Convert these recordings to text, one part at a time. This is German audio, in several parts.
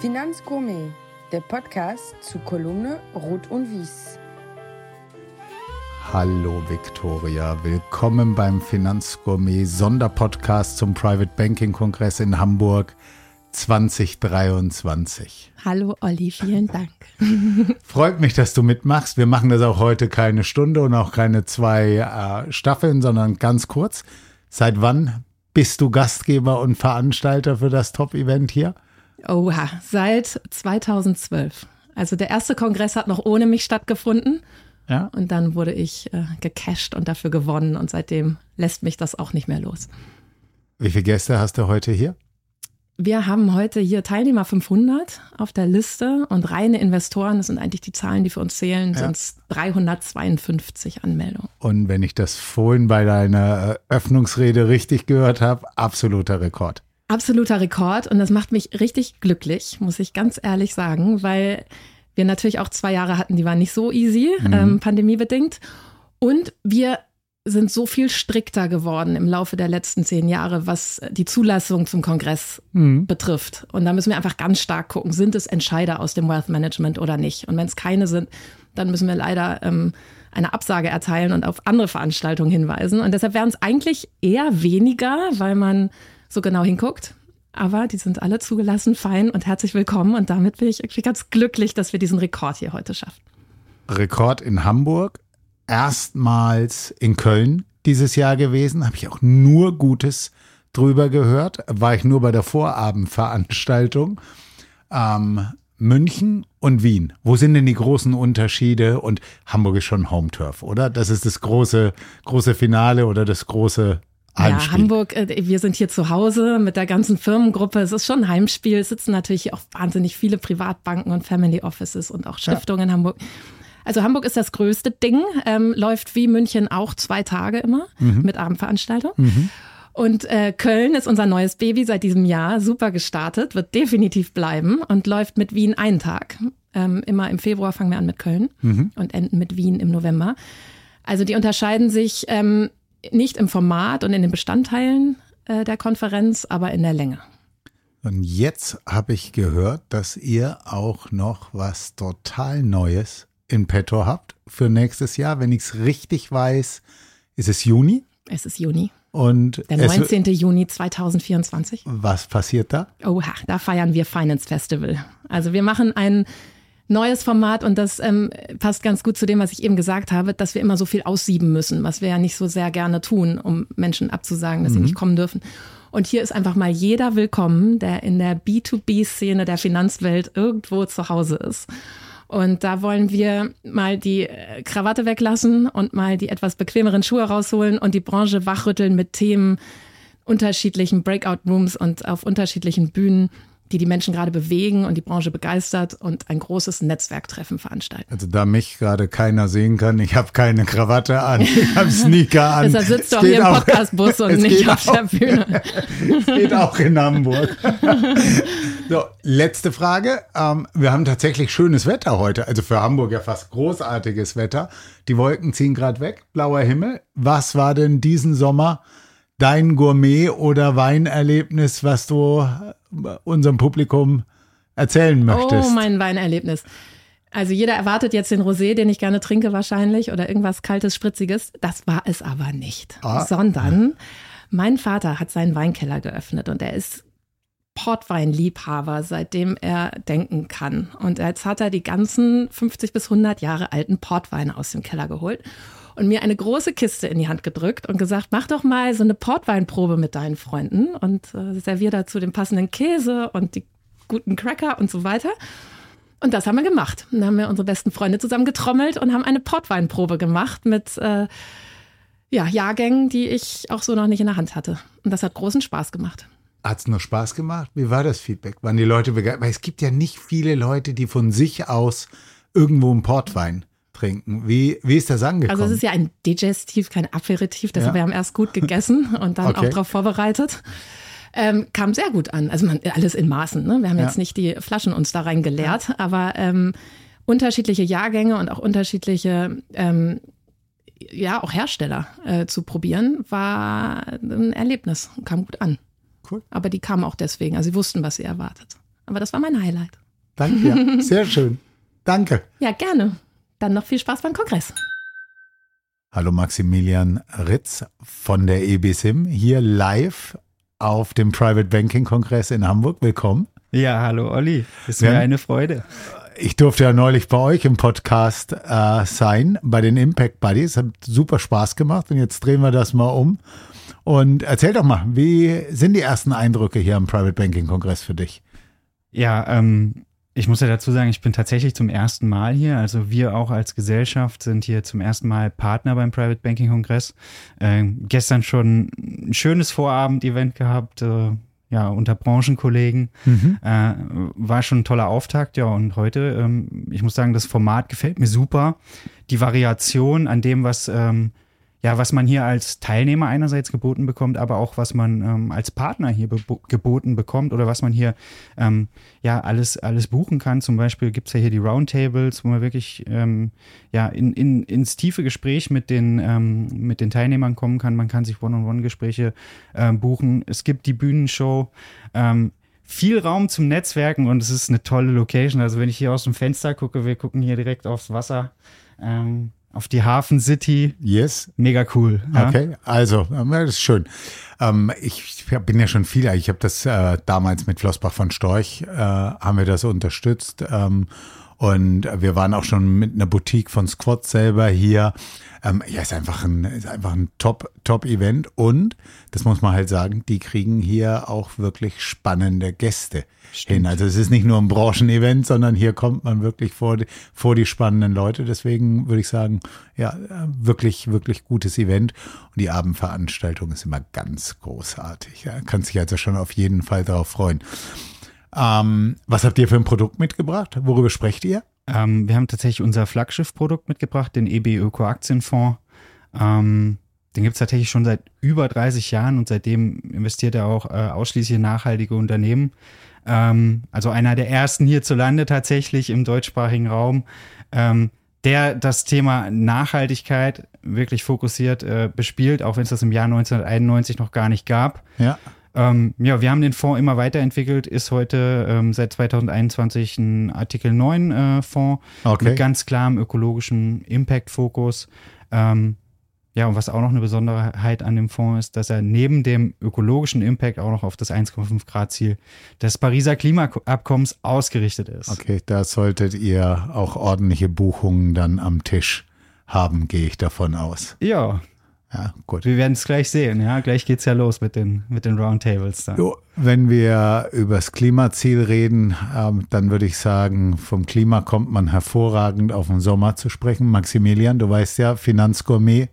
Finanzgourmet, der Podcast zu Kolumne Rot und Wies. Hallo Viktoria, willkommen beim Finanzgourmet Sonderpodcast zum Private Banking Kongress in Hamburg 2023. Hallo Olli, vielen Dank. Freut mich, dass du mitmachst. Wir machen das auch heute keine Stunde und auch keine zwei äh, Staffeln, sondern ganz kurz. Seit wann bist du Gastgeber und Veranstalter für das Top-Event hier? Oha, seit 2012. Also der erste Kongress hat noch ohne mich stattgefunden. Ja. Und dann wurde ich äh, gecasht und dafür gewonnen. Und seitdem lässt mich das auch nicht mehr los. Wie viele Gäste hast du heute hier? Wir haben heute hier Teilnehmer 500 auf der Liste und reine Investoren, das sind eigentlich die Zahlen, die für uns zählen, ja. sind es 352 Anmeldungen. Und wenn ich das vorhin bei deiner Öffnungsrede richtig gehört habe, absoluter Rekord. Absoluter Rekord und das macht mich richtig glücklich, muss ich ganz ehrlich sagen, weil wir natürlich auch zwei Jahre hatten, die waren nicht so easy, mhm. ähm, pandemiebedingt. Und wir sind so viel strikter geworden im Laufe der letzten zehn Jahre, was die Zulassung zum Kongress mhm. betrifft. Und da müssen wir einfach ganz stark gucken, sind es Entscheider aus dem Wealth Management oder nicht? Und wenn es keine sind, dann müssen wir leider ähm, eine Absage erteilen und auf andere Veranstaltungen hinweisen. Und deshalb wären es eigentlich eher weniger, weil man so genau hinguckt. Aber die sind alle zugelassen, fein und herzlich willkommen. Und damit bin ich irgendwie ganz glücklich, dass wir diesen Rekord hier heute schaffen. Rekord in Hamburg, erstmals in Köln dieses Jahr gewesen, habe ich auch nur Gutes drüber gehört, war ich nur bei der Vorabendveranstaltung. Ähm, München und Wien. Wo sind denn die großen Unterschiede? Und Hamburg ist schon Home Turf, oder? Das ist das große, große Finale oder das große. Ja, Hamburg, äh, wir sind hier zu Hause mit der ganzen Firmengruppe. Es ist schon ein Heimspiel. Es sitzen natürlich auch wahnsinnig viele Privatbanken und Family Offices und auch Stiftungen ja. in Hamburg. Also Hamburg ist das größte Ding, ähm, läuft wie München auch zwei Tage immer mhm. mit Abendveranstaltung. Mhm. Und äh, Köln ist unser neues Baby seit diesem Jahr, super gestartet, wird definitiv bleiben und läuft mit Wien einen Tag. Ähm, immer im Februar fangen wir an mit Köln mhm. und enden mit Wien im November. Also die unterscheiden sich ähm, nicht im Format und in den Bestandteilen äh, der Konferenz, aber in der Länge. Und jetzt habe ich gehört, dass ihr auch noch was total Neues in petto habt für nächstes Jahr. Wenn ich es richtig weiß, ist es Juni. Es ist Juni. Und der 19. Juni 2024. Was passiert da? Oha, da feiern wir Finance Festival. Also wir machen ein neues Format und das ähm, passt ganz gut zu dem, was ich eben gesagt habe, dass wir immer so viel aussieben müssen, was wir ja nicht so sehr gerne tun, um Menschen abzusagen, dass mhm. sie nicht kommen dürfen. Und hier ist einfach mal jeder willkommen, der in der B2B-Szene der Finanzwelt irgendwo zu Hause ist. Und da wollen wir mal die äh, Krawatte weglassen und mal die etwas bequemeren Schuhe rausholen und die Branche wachrütteln mit Themen unterschiedlichen Breakout Rooms und auf unterschiedlichen Bühnen die die Menschen gerade bewegen und die Branche begeistert und ein großes Netzwerktreffen veranstalten. Also da mich gerade keiner sehen kann, ich habe keine Krawatte an, ich habe Sneaker an. Deshalb sitzt du auch hier im Podcastbus und nicht auf der Bühne. es geht auch in Hamburg. so, letzte Frage. Ähm, wir haben tatsächlich schönes Wetter heute, also für Hamburg ja fast großartiges Wetter. Die Wolken ziehen gerade weg, blauer Himmel. Was war denn diesen Sommer dein Gourmet- oder Weinerlebnis, was du unserem Publikum erzählen möchtest? Oh, mein Weinerlebnis. Also jeder erwartet jetzt den Rosé, den ich gerne trinke wahrscheinlich oder irgendwas kaltes, spritziges. Das war es aber nicht, ah. sondern mein Vater hat seinen Weinkeller geöffnet und er ist Portweinliebhaber, seitdem er denken kann. Und jetzt hat er die ganzen 50 bis 100 Jahre alten Portweine aus dem Keller geholt und mir eine große Kiste in die Hand gedrückt und gesagt, mach doch mal so eine Portweinprobe mit deinen Freunden und äh, servier dazu den passenden Käse und die guten Cracker und so weiter. Und das haben wir gemacht. dann haben wir unsere besten Freunde zusammen getrommelt und haben eine Portweinprobe gemacht mit äh, ja, Jahrgängen, die ich auch so noch nicht in der Hand hatte. Und das hat großen Spaß gemacht. Hat es noch Spaß gemacht? Wie war das Feedback? Waren die Leute begeistert? Weil es gibt ja nicht viele Leute, die von sich aus irgendwo einen Portwein trinken. Wie, wie ist das angekommen? Also es ist ja ein Digestiv, kein Aperitif, deshalb ja. wir haben erst gut gegessen und dann okay. auch darauf vorbereitet. Ähm, kam sehr gut an. Also man, alles in Maßen. Ne? Wir haben ja. jetzt nicht die Flaschen uns da rein geleert, ja. aber ähm, unterschiedliche Jahrgänge und auch unterschiedliche ähm, ja auch Hersteller äh, zu probieren, war ein Erlebnis. Kam gut an. Cool. Aber die kamen auch deswegen. Also sie wussten, was sie erwartet. Aber das war mein Highlight. Danke, ja. sehr schön. Danke. Ja, gerne. Dann noch viel Spaß beim Kongress. Hallo Maximilian Ritz von der EBSIM hier live auf dem Private Banking Kongress in Hamburg. Willkommen. Ja, hallo Olli. Ist mir eine Freude. Ich durfte ja neulich bei euch im Podcast äh, sein, bei den Impact Buddies. Hat super Spaß gemacht und jetzt drehen wir das mal um. Und erzähl doch mal, wie sind die ersten Eindrücke hier am Private Banking Kongress für dich? Ja, ähm, ich muss ja dazu sagen, ich bin tatsächlich zum ersten Mal hier. Also wir auch als Gesellschaft sind hier zum ersten Mal Partner beim Private Banking Kongress. Äh, gestern schon ein schönes Vorabend-Event gehabt. Äh, ja, unter Branchenkollegen. Mhm. Äh, war schon ein toller Auftakt, ja. Und heute, ähm, ich muss sagen, das Format gefällt mir super. Die Variation an dem, was ähm, ja, was man hier als Teilnehmer einerseits geboten bekommt, aber auch was man ähm, als Partner hier geboten bekommt oder was man hier ähm, ja alles, alles buchen kann. Zum Beispiel gibt es ja hier die Roundtables, wo man wirklich ähm, ja, in, in, ins tiefe Gespräch mit den, ähm, mit den Teilnehmern kommen kann. Man kann sich One-on-One-Gespräche äh, buchen. Es gibt die Bühnenshow. Ähm, viel Raum zum Netzwerken und es ist eine tolle Location. Also wenn ich hier aus dem Fenster gucke, wir gucken hier direkt aufs Wasser. Ähm, auf die Hafen City. Yes. Mega cool. Ja? Okay, also, das ist schön. Ähm, ich bin ja schon viel, ich habe das äh, damals mit Flossbach von Storch, äh, haben wir das unterstützt. Ähm, und wir waren auch schon mit einer Boutique von Squad selber hier. Ähm, ja, ist einfach ein, ist einfach ein Top, Top-Event. Und, das muss man halt sagen, die kriegen hier auch wirklich spannende Gäste Stimmt. hin. Also es ist nicht nur ein Branchenevent, sondern hier kommt man wirklich vor die, vor die spannenden Leute. Deswegen würde ich sagen, ja, wirklich, wirklich gutes Event. Und die Abendveranstaltung ist immer ganz großartig. Ja, kann sich also schon auf jeden Fall darauf freuen. Ähm, was habt ihr für ein Produkt mitgebracht? Worüber sprecht ihr? Ähm, wir haben tatsächlich unser Flaggschiff-Produkt mitgebracht, den EB Öko Aktienfonds. Ähm, den gibt es tatsächlich schon seit über 30 Jahren und seitdem investiert er auch äh, ausschließlich in nachhaltige Unternehmen. Ähm, also einer der ersten hierzulande tatsächlich im deutschsprachigen Raum, ähm, der das Thema Nachhaltigkeit wirklich fokussiert äh, bespielt, auch wenn es das im Jahr 1991 noch gar nicht gab. Ja. Ähm, ja, wir haben den Fonds immer weiterentwickelt, ist heute ähm, seit 2021 ein Artikel 9 äh, Fonds okay. mit ganz klarem ökologischen Impact-Fokus. Ähm, ja, und was auch noch eine Besonderheit an dem Fonds ist, dass er neben dem ökologischen Impact auch noch auf das 1,5 Grad Ziel des Pariser Klimaabkommens ausgerichtet ist. Okay, da solltet ihr auch ordentliche Buchungen dann am Tisch haben, gehe ich davon aus. Ja, ja, gut. Wir werden es gleich sehen, ja. Gleich geht es ja los mit den, mit den Roundtables dann. Jo, wenn wir über das Klimaziel reden, ähm, dann würde ich sagen, vom Klima kommt man hervorragend auf den Sommer zu sprechen. Maximilian, du weißt ja, Finanzgourmet.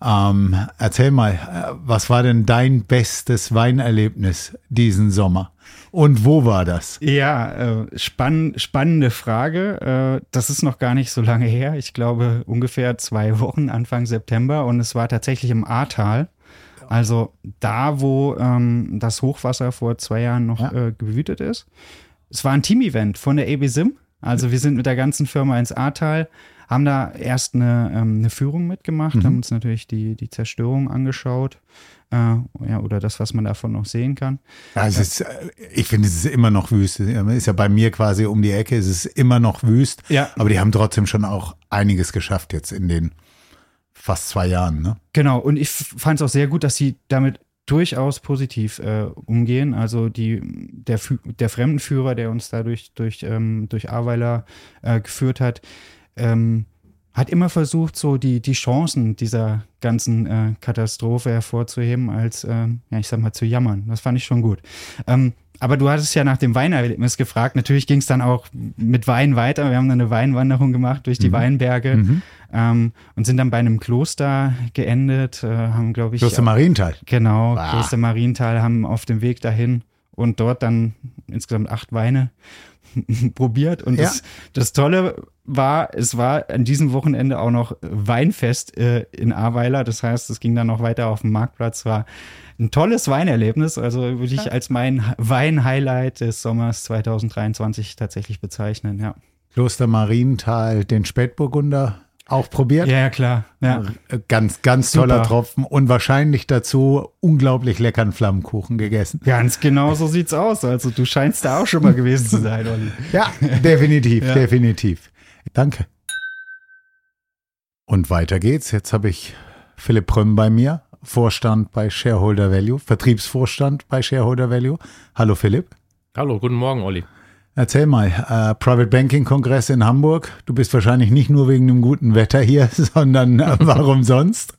Ähm, erzähl mal, äh, was war denn dein bestes Weinerlebnis diesen Sommer? Und wo war das? Ja, äh, spann spannende Frage. Äh, das ist noch gar nicht so lange her. Ich glaube ungefähr zwei Wochen, Anfang September. Und es war tatsächlich im Ahrtal. Also da, wo ähm, das Hochwasser vor zwei Jahren noch ja. äh, gewütet ist. Es war ein Team-Event von der EBSIM. Also wir sind mit der ganzen Firma ins Ahrtal, haben da erst eine, ähm, eine Führung mitgemacht, mhm. haben uns natürlich die, die Zerstörung angeschaut äh, ja, oder das, was man davon noch sehen kann. Ja, es ist, äh, ich finde, es ist immer noch wüst. Ist ja bei mir quasi um die Ecke, es ist immer noch wüst. Ja. Aber die haben trotzdem schon auch einiges geschafft jetzt in den fast zwei Jahren. Ne? Genau, und ich fand es auch sehr gut, dass sie damit durchaus positiv äh, umgehen. Also die, der, der Fremdenführer, der uns da durch, durch, ähm, durch Aweiler äh, geführt hat, ähm, hat immer versucht, so die, die Chancen dieser ganzen äh, Katastrophe hervorzuheben, als, äh, ja, ich sag mal, zu jammern. Das fand ich schon gut. Ähm, aber du hattest ja nach dem Weinerlebnis gefragt. Natürlich ging es dann auch mit Wein weiter. Wir haben dann eine Weinwanderung gemacht durch die mhm. Weinberge mhm. Ähm, und sind dann bei einem Kloster geendet. Äh, haben, glaube ich. Kloster Marienthal. Genau, ah. Kloster Marienthal haben auf dem Weg dahin und dort dann insgesamt acht Weine probiert. Und ja. das, das Tolle war, es war an diesem Wochenende auch noch Weinfest äh, in Ahrweiler. Das heißt, es ging dann noch weiter auf dem Marktplatz. War ein tolles Weinerlebnis. Also würde ich als mein Wein-Highlight des Sommers 2023 tatsächlich bezeichnen, ja. Kloster Marienthal, den Spätburgunder auch probiert? Ja, ja klar. Ja. Ganz, ganz Super. toller Tropfen und wahrscheinlich dazu unglaublich leckeren Flammkuchen gegessen. Ganz genau so sieht's aus. Also du scheinst da auch schon mal gewesen zu sein, Olli. Ja, definitiv, Ja. definitiv. Danke. Und weiter geht's. Jetzt habe ich Philipp Prömm bei mir, Vorstand bei Shareholder Value, Vertriebsvorstand bei Shareholder Value. Hallo Philipp. Hallo, guten Morgen, Olli. Erzähl mal, äh, Private Banking Kongress in Hamburg. Du bist wahrscheinlich nicht nur wegen dem guten Wetter hier, sondern äh, warum sonst?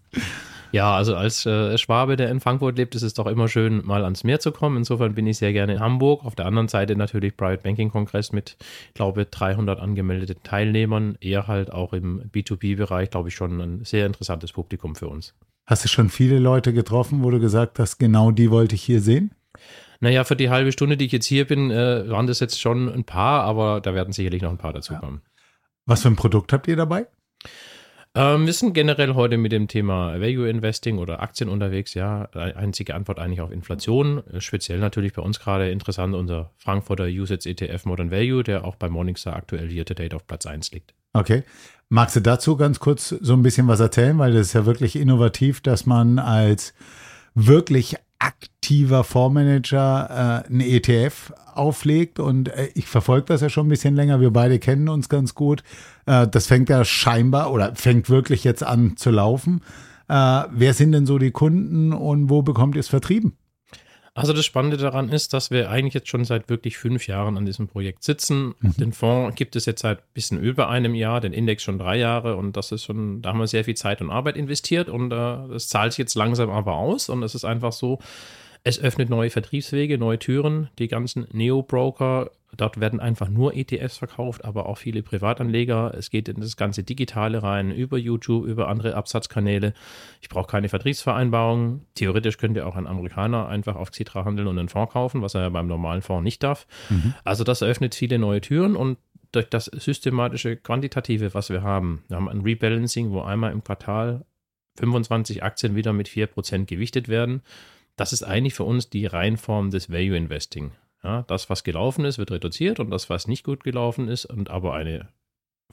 Ja, also als äh, Schwabe, der in Frankfurt lebt, ist es doch immer schön, mal ans Meer zu kommen. Insofern bin ich sehr gerne in Hamburg. Auf der anderen Seite natürlich Private Banking Kongress mit, ich glaube, 300 angemeldeten Teilnehmern. Eher halt auch im B2B-Bereich, glaube ich, schon ein sehr interessantes Publikum für uns. Hast du schon viele Leute getroffen, wo du gesagt hast, genau die wollte ich hier sehen? Naja, für die halbe Stunde, die ich jetzt hier bin, äh, waren das jetzt schon ein paar, aber da werden sicherlich noch ein paar dazukommen. Was für ein Produkt habt ihr dabei? Ähm, wir sind generell heute mit dem Thema Value Investing oder Aktien unterwegs. Ja, einzige Antwort eigentlich auf Inflation. Äh, Speziell natürlich bei uns gerade interessant unser Frankfurter USITS ETF Modern Value, der auch bei Morningstar aktuell year to date auf Platz 1 liegt. Okay. Magst du dazu ganz kurz so ein bisschen was erzählen? Weil das ist ja wirklich innovativ, dass man als wirklich aktiver Fondsmanager äh, einen ETF auflegt. Und äh, ich verfolge das ja schon ein bisschen länger. Wir beide kennen uns ganz gut. Äh, das fängt ja scheinbar oder fängt wirklich jetzt an zu laufen. Äh, wer sind denn so die Kunden und wo bekommt ihr es vertrieben? Also das Spannende daran ist, dass wir eigentlich jetzt schon seit wirklich fünf Jahren an diesem Projekt sitzen. Den Fonds gibt es jetzt seit ein bisschen über einem Jahr, den Index schon drei Jahre und das ist schon, da haben wir sehr viel Zeit und Arbeit investiert und äh, das zahlt sich jetzt langsam aber aus und es ist einfach so, es öffnet neue Vertriebswege, neue Türen. Die ganzen Neo-Broker, dort werden einfach nur ETFs verkauft, aber auch viele Privatanleger. Es geht in das ganze Digitale rein, über YouTube, über andere Absatzkanäle. Ich brauche keine Vertriebsvereinbarung. Theoretisch könnte auch ein Amerikaner einfach auf Xitra handeln und einen Fonds kaufen, was er ja beim normalen Fonds nicht darf. Also das eröffnet viele neue Türen und durch das systematische Quantitative, was wir haben, wir haben ein Rebalancing, wo einmal im Quartal 25 Aktien wieder mit 4% gewichtet werden. Das ist eigentlich für uns die Reinform des Value Investing. Ja, das, was gelaufen ist, wird reduziert und das, was nicht gut gelaufen ist und aber eine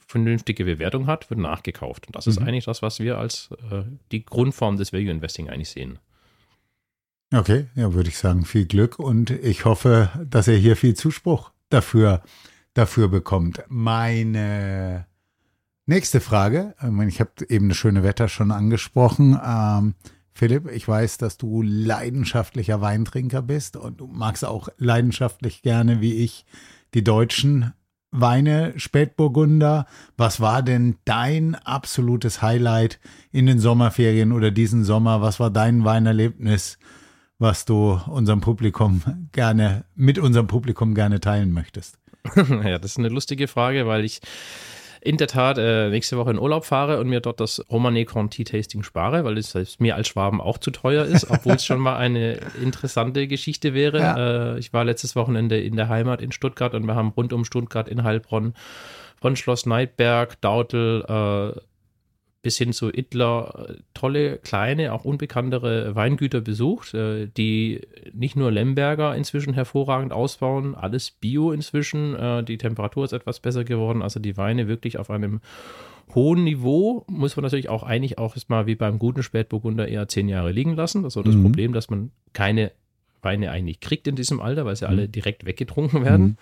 vernünftige Bewertung hat, wird nachgekauft. Und das ist Mhm. eigentlich das, was wir als äh, die Grundform des Value Investing eigentlich sehen. Okay, ja, würde ich sagen, viel Glück und ich hoffe, dass ihr hier viel Zuspruch dafür, dafür bekommt. Meine nächste Frage, ich habe eben das schöne Wetter schon angesprochen. Ähm, Philipp, ich weiß, dass du leidenschaftlicher Weintrinker bist und du magst auch leidenschaftlich gerne, wie ich, die deutschen Weine, Spätburgunder. Was war denn dein absolutes Highlight in den Sommerferien oder diesen Sommer? Was war dein Weinerlebnis? was du unserem Publikum gerne, mit unserem Publikum gerne teilen möchtest? ja, das ist eine lustige Frage, weil ich in der Tat äh, nächste Woche in Urlaub fahre und mir dort das Romanée Conti Tasting spare, weil es selbst mir als Schwaben auch zu teuer ist, obwohl es schon mal eine interessante Geschichte wäre. Ja. Äh, ich war letztes Wochenende in der Heimat in Stuttgart und wir haben rund um Stuttgart in Heilbronn von Schloss Neidberg, Dautel äh, bis hin zu Idler äh, tolle, kleine, auch unbekanntere Weingüter besucht, äh, die nicht nur Lemberger inzwischen hervorragend ausbauen, alles Bio inzwischen. Äh, die Temperatur ist etwas besser geworden, also die Weine wirklich auf einem hohen Niveau. Muss man natürlich auch eigentlich auch erstmal wie beim guten Spätburgunder eher zehn Jahre liegen lassen. Das ist so das Mhm. Problem, dass man keine Weine eigentlich kriegt in diesem Alter, weil sie alle direkt weggetrunken werden.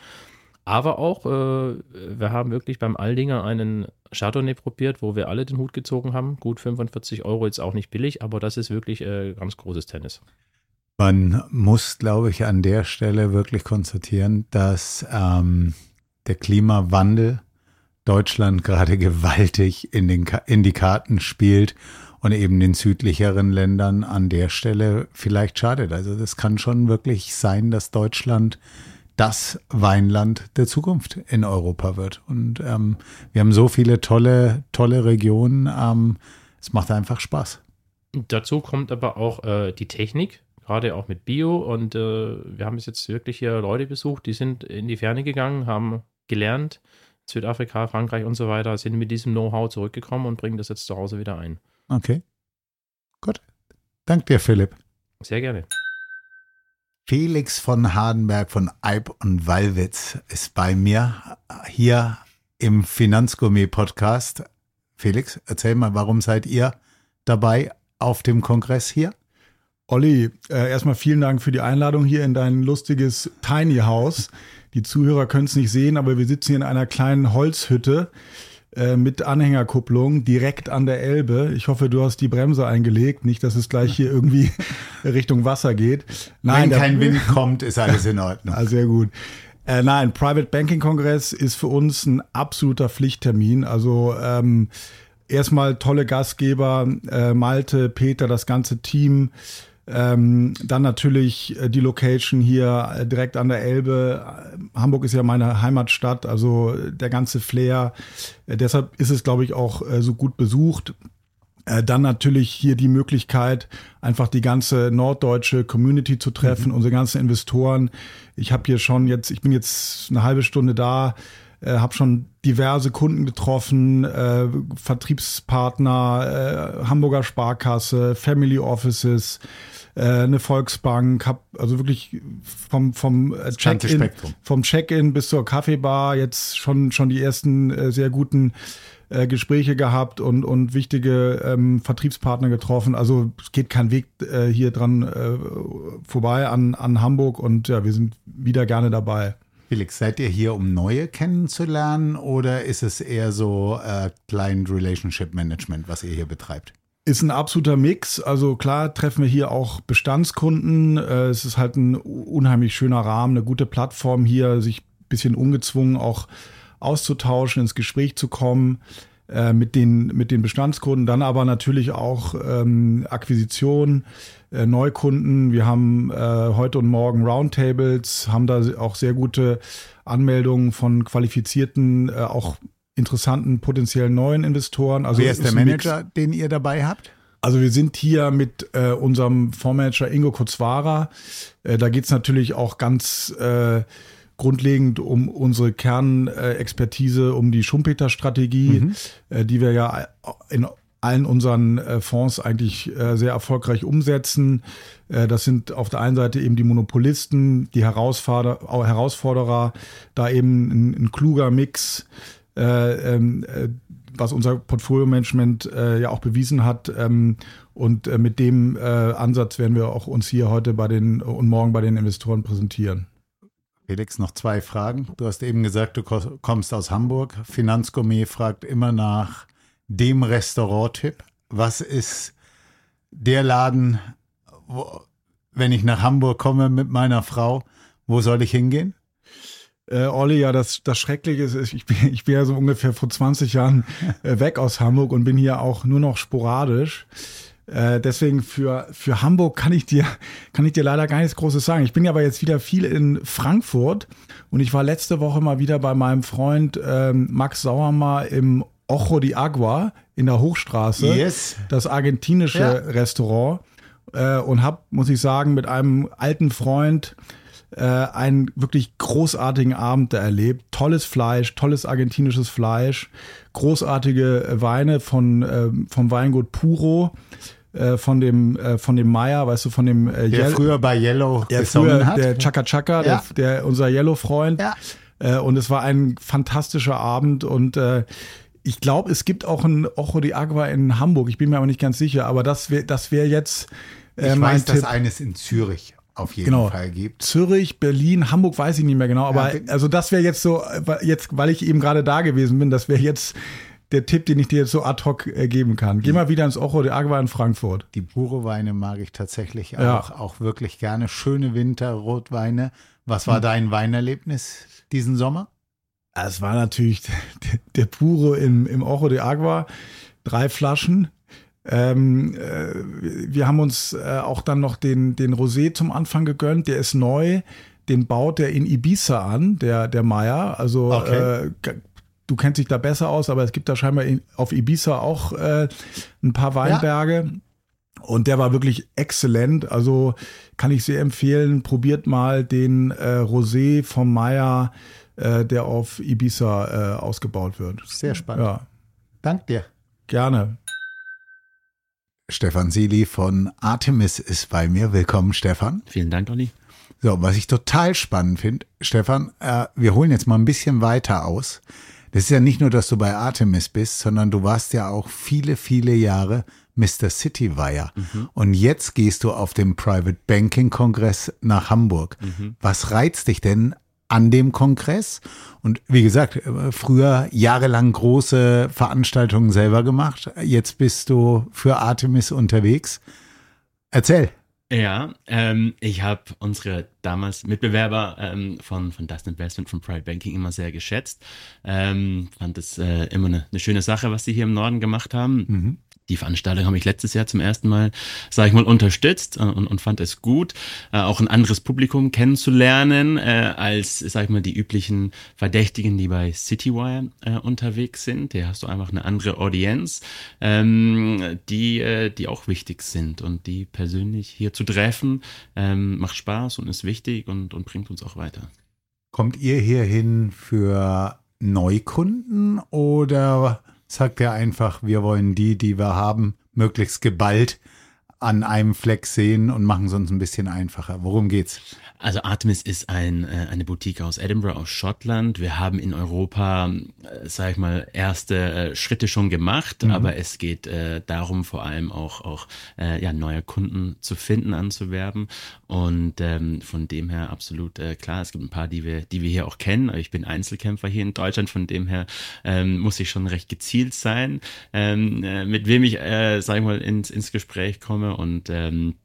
Aber auch, äh, wir haben wirklich beim Aldinger einen Chardonnay probiert, wo wir alle den Hut gezogen haben. Gut, 45 Euro jetzt auch nicht billig, aber das ist wirklich äh, ganz großes Tennis. Man muss, glaube ich, an der Stelle wirklich konstatieren, dass ähm, der Klimawandel Deutschland gerade gewaltig in, den, in die Karten spielt und eben den südlicheren Ländern an der Stelle vielleicht schadet. Also das kann schon wirklich sein, dass Deutschland das Weinland der Zukunft in Europa wird. Und ähm, wir haben so viele tolle, tolle Regionen. Ähm, es macht einfach Spaß. Dazu kommt aber auch äh, die Technik, gerade auch mit Bio. Und äh, wir haben bis jetzt wirklich hier Leute besucht, die sind in die Ferne gegangen, haben gelernt, Südafrika, Frankreich und so weiter, sind mit diesem Know-how zurückgekommen und bringen das jetzt zu Hause wieder ein. Okay. Gut. Dank dir, Philipp. Sehr gerne. Felix von Hardenberg von Alp und Wallwitz ist bei mir hier im Finanzgourmet Podcast. Felix, erzähl mal, warum seid ihr dabei auf dem Kongress hier? Olli, äh, erstmal vielen Dank für die Einladung hier in dein lustiges Tiny House. Die Zuhörer können es nicht sehen, aber wir sitzen hier in einer kleinen Holzhütte äh, mit Anhängerkupplung direkt an der Elbe. Ich hoffe, du hast die Bremse eingelegt, nicht, dass es gleich hier irgendwie Richtung Wasser geht. Nein, Wenn kein Wind kommt, ist alles in Ordnung. Ah, sehr gut. Äh, nein, Private Banking Kongress ist für uns ein absoluter Pflichttermin. Also ähm, erstmal tolle Gastgeber, äh, Malte, Peter, das ganze Team. Ähm, dann natürlich äh, die Location hier äh, direkt an der Elbe. Hamburg ist ja meine Heimatstadt, also äh, der ganze Flair. Äh, deshalb ist es, glaube ich, auch äh, so gut besucht. Äh, dann natürlich hier die Möglichkeit, einfach die ganze norddeutsche Community zu treffen, mhm. unsere ganzen Investoren. Ich habe hier schon jetzt, ich bin jetzt eine halbe Stunde da, äh, habe schon diverse Kunden getroffen, äh, Vertriebspartner, äh, Hamburger Sparkasse, Family Offices, äh, eine Volksbank, habe also wirklich vom vom Check-in vom Check-in bis zur Kaffeebar jetzt schon schon die ersten äh, sehr guten äh, Gespräche gehabt und und wichtige ähm, Vertriebspartner getroffen. Also es geht kein Weg äh, hier dran äh, vorbei an an Hamburg und ja, wir sind wieder gerne dabei. Felix, seid ihr hier, um neue kennenzulernen oder ist es eher so äh, Client Relationship Management, was ihr hier betreibt? Ist ein absoluter Mix. Also klar treffen wir hier auch Bestandskunden. Äh, es ist halt ein unheimlich schöner Rahmen, eine gute Plattform hier, sich ein bisschen ungezwungen auch auszutauschen, ins Gespräch zu kommen mit, den, mit den Bestandskunden. Dann aber natürlich auch ähm, Akquisition, äh, Neukunden. Wir haben äh, heute und morgen Roundtables, haben da auch sehr gute Anmeldungen von qualifizierten, äh, auch interessanten potenziellen neuen Investoren. Also Wer ist der Manager, den ihr dabei habt? Also wir sind hier mit äh, unserem Fondsmanager Ingo Kurzwara. Äh, da geht's natürlich auch ganz äh, grundlegend um unsere Kernexpertise, um die Schumpeter-Strategie, mhm. äh, die wir ja in allen unseren äh, Fonds eigentlich äh, sehr erfolgreich umsetzen. Das sind auf der einen Seite eben die Monopolisten, die Herausforder Herausforderer, da eben ein, ein kluger Mix äh, ähm, äh, was unser Portfolio-Management ja auch bewiesen hat. Ähm, und mit dem Ansatz werden wir auch uns hier heute bei den und morgen bei den Investoren präsentieren. Felix, noch zwei Fragen. Du hast eben gesagt, du kommst aus Hamburg. Finanzgourmet fragt immer nach dem Restaurant-Tipp. Was ist der Laden, wo, wenn ich nach Hamburg komme mit meiner Frau, wo soll ich hingehen? Äh, Olli, ja, das, das Schreckliche ist, ich bin, ich bin ja so ungefähr vor 20 Jahren äh, weg aus Hamburg und bin hier auch nur noch sporadisch. Äh, deswegen für, für Hamburg kann ich dir, kann ich dir leider gar nichts Großes sagen. Ich bin ja aber jetzt wieder viel in Frankfurt und ich war letzte Woche mal wieder bei meinem Freund ähm, Max Sauermar im Ojo de Agua in der Hochstraße. Yes. Das argentinische ja. Restaurant. Äh, und hab, muss ich sagen, mit einem alten Freund äh, einen wirklich großartigen Abend da erlebt. Tolles Fleisch, tolles argentinisches Fleisch, großartige Weine von, äh, vom Weingut Puro äh, von dem äh, von dem Meier, weißt du, von dem äh, der früher bei Yellow der früher, hat. der Chaka Chaka, ja. der, der unser Yellow Freund. Ja. Äh, und es war ein fantastischer Abend und äh, ich glaube, es gibt auch ein Ojo de Agua in Hamburg. Ich bin mir aber nicht ganz sicher, aber das wäre das wäre jetzt äh, ich weiß, Tipp. dass eines in Zürich auf jeden genau. Fall gibt. Zürich, Berlin, Hamburg weiß ich nicht mehr genau, aber ja, also das wäre jetzt so, jetzt, weil ich eben gerade da gewesen bin, das wäre jetzt der Tipp, den ich dir jetzt so ad hoc äh, geben kann. Geh mal wieder ins Ojo de Agua in Frankfurt. Die Puro-Weine mag ich tatsächlich auch, ja. auch wirklich gerne. Schöne Winterrotweine. Was war hm. dein Weinerlebnis diesen Sommer? Es war natürlich der, der Puro im, im Ojo de Agua. Drei Flaschen, ähm, äh, wir haben uns äh, auch dann noch den, den Rosé zum Anfang gegönnt. Der ist neu. Den baut der in Ibiza an, der, der Meier. Also okay. äh, du kennst dich da besser aus, aber es gibt da scheinbar in, auf Ibiza auch äh, ein paar Weinberge. Ja. Und der war wirklich exzellent. Also kann ich sehr empfehlen. Probiert mal den äh, Rosé vom Meier, äh, der auf Ibiza äh, ausgebaut wird. Sehr spannend. Ja. Dank dir. Gerne. Stefan Sili von Artemis ist bei mir. Willkommen, Stefan. Vielen Dank, Olli. So, was ich total spannend finde, Stefan, äh, wir holen jetzt mal ein bisschen weiter aus. Das ist ja nicht nur, dass du bei Artemis bist, sondern du warst ja auch viele, viele Jahre Mr. City Wire. Mhm. Und jetzt gehst du auf dem Private Banking Kongress nach Hamburg. Mhm. Was reizt dich denn an dem Kongress? Und wie gesagt, früher jahrelang große Veranstaltungen selber gemacht. Jetzt bist du für Artemis unterwegs. Erzähl. Ja, ähm, ich habe unsere damals Mitbewerber ähm, von, von Dust Investment, von Private Banking immer sehr geschätzt. Ähm, fand es äh, immer eine, eine, schöne Sache, was sie hier im Norden gemacht haben. Mhm die Veranstaltung habe ich letztes Jahr zum ersten Mal, sage ich mal, unterstützt äh, und, und fand es gut, äh, auch ein anderes Publikum kennenzulernen äh, als, sag ich mal, die üblichen Verdächtigen, die bei Citywire unterwegs sind. Hier hast du einfach eine andere Audienz, ähm, die, die auch wichtig sind und die persönlich hier zu treffen, ähm, macht Spaß und ist wichtig und, und bringt uns auch weiter. Kommt ihr hierhin für Neukunden oder sagt er einfach, wir wollen die, die wir haben, möglichst geballt an einem Fleck sehen und machen es uns ein bisschen einfacher. Worum geht's? Also Artemis ist ein, äh, eine Boutique aus Edinburgh, aus Schottland. Wir haben in Europa, äh, sag ich mal, erste äh, Schritte schon gemacht, mhm. aber es geht äh, darum, vor allem auch, auch äh, ja, neue Kunden zu finden, anzuwerben. Und ähm, von dem her absolut äh, klar, es gibt ein paar, die wir, die wir hier auch kennen. Ich bin Einzelkämpfer hier in Deutschland, von dem her ähm, muss ich schon recht gezielt sein, ähm, äh, mit wem ich, äh, sag ich mal, ins, ins Gespräch komme und ähm,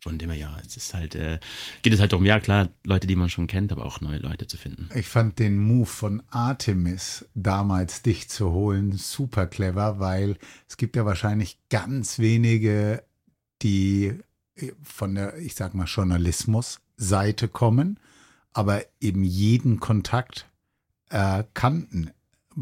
von dem her, ja, es ist halt, äh, geht es halt darum, ja klar, Leute, die man schon kennt, aber auch neue Leute zu finden. Ich fand den Move von Artemis damals dich zu holen super clever, weil es gibt ja wahrscheinlich ganz wenige, die von der, ich sag mal, Journalismus-Seite kommen, aber eben jeden Kontakt äh, kannten.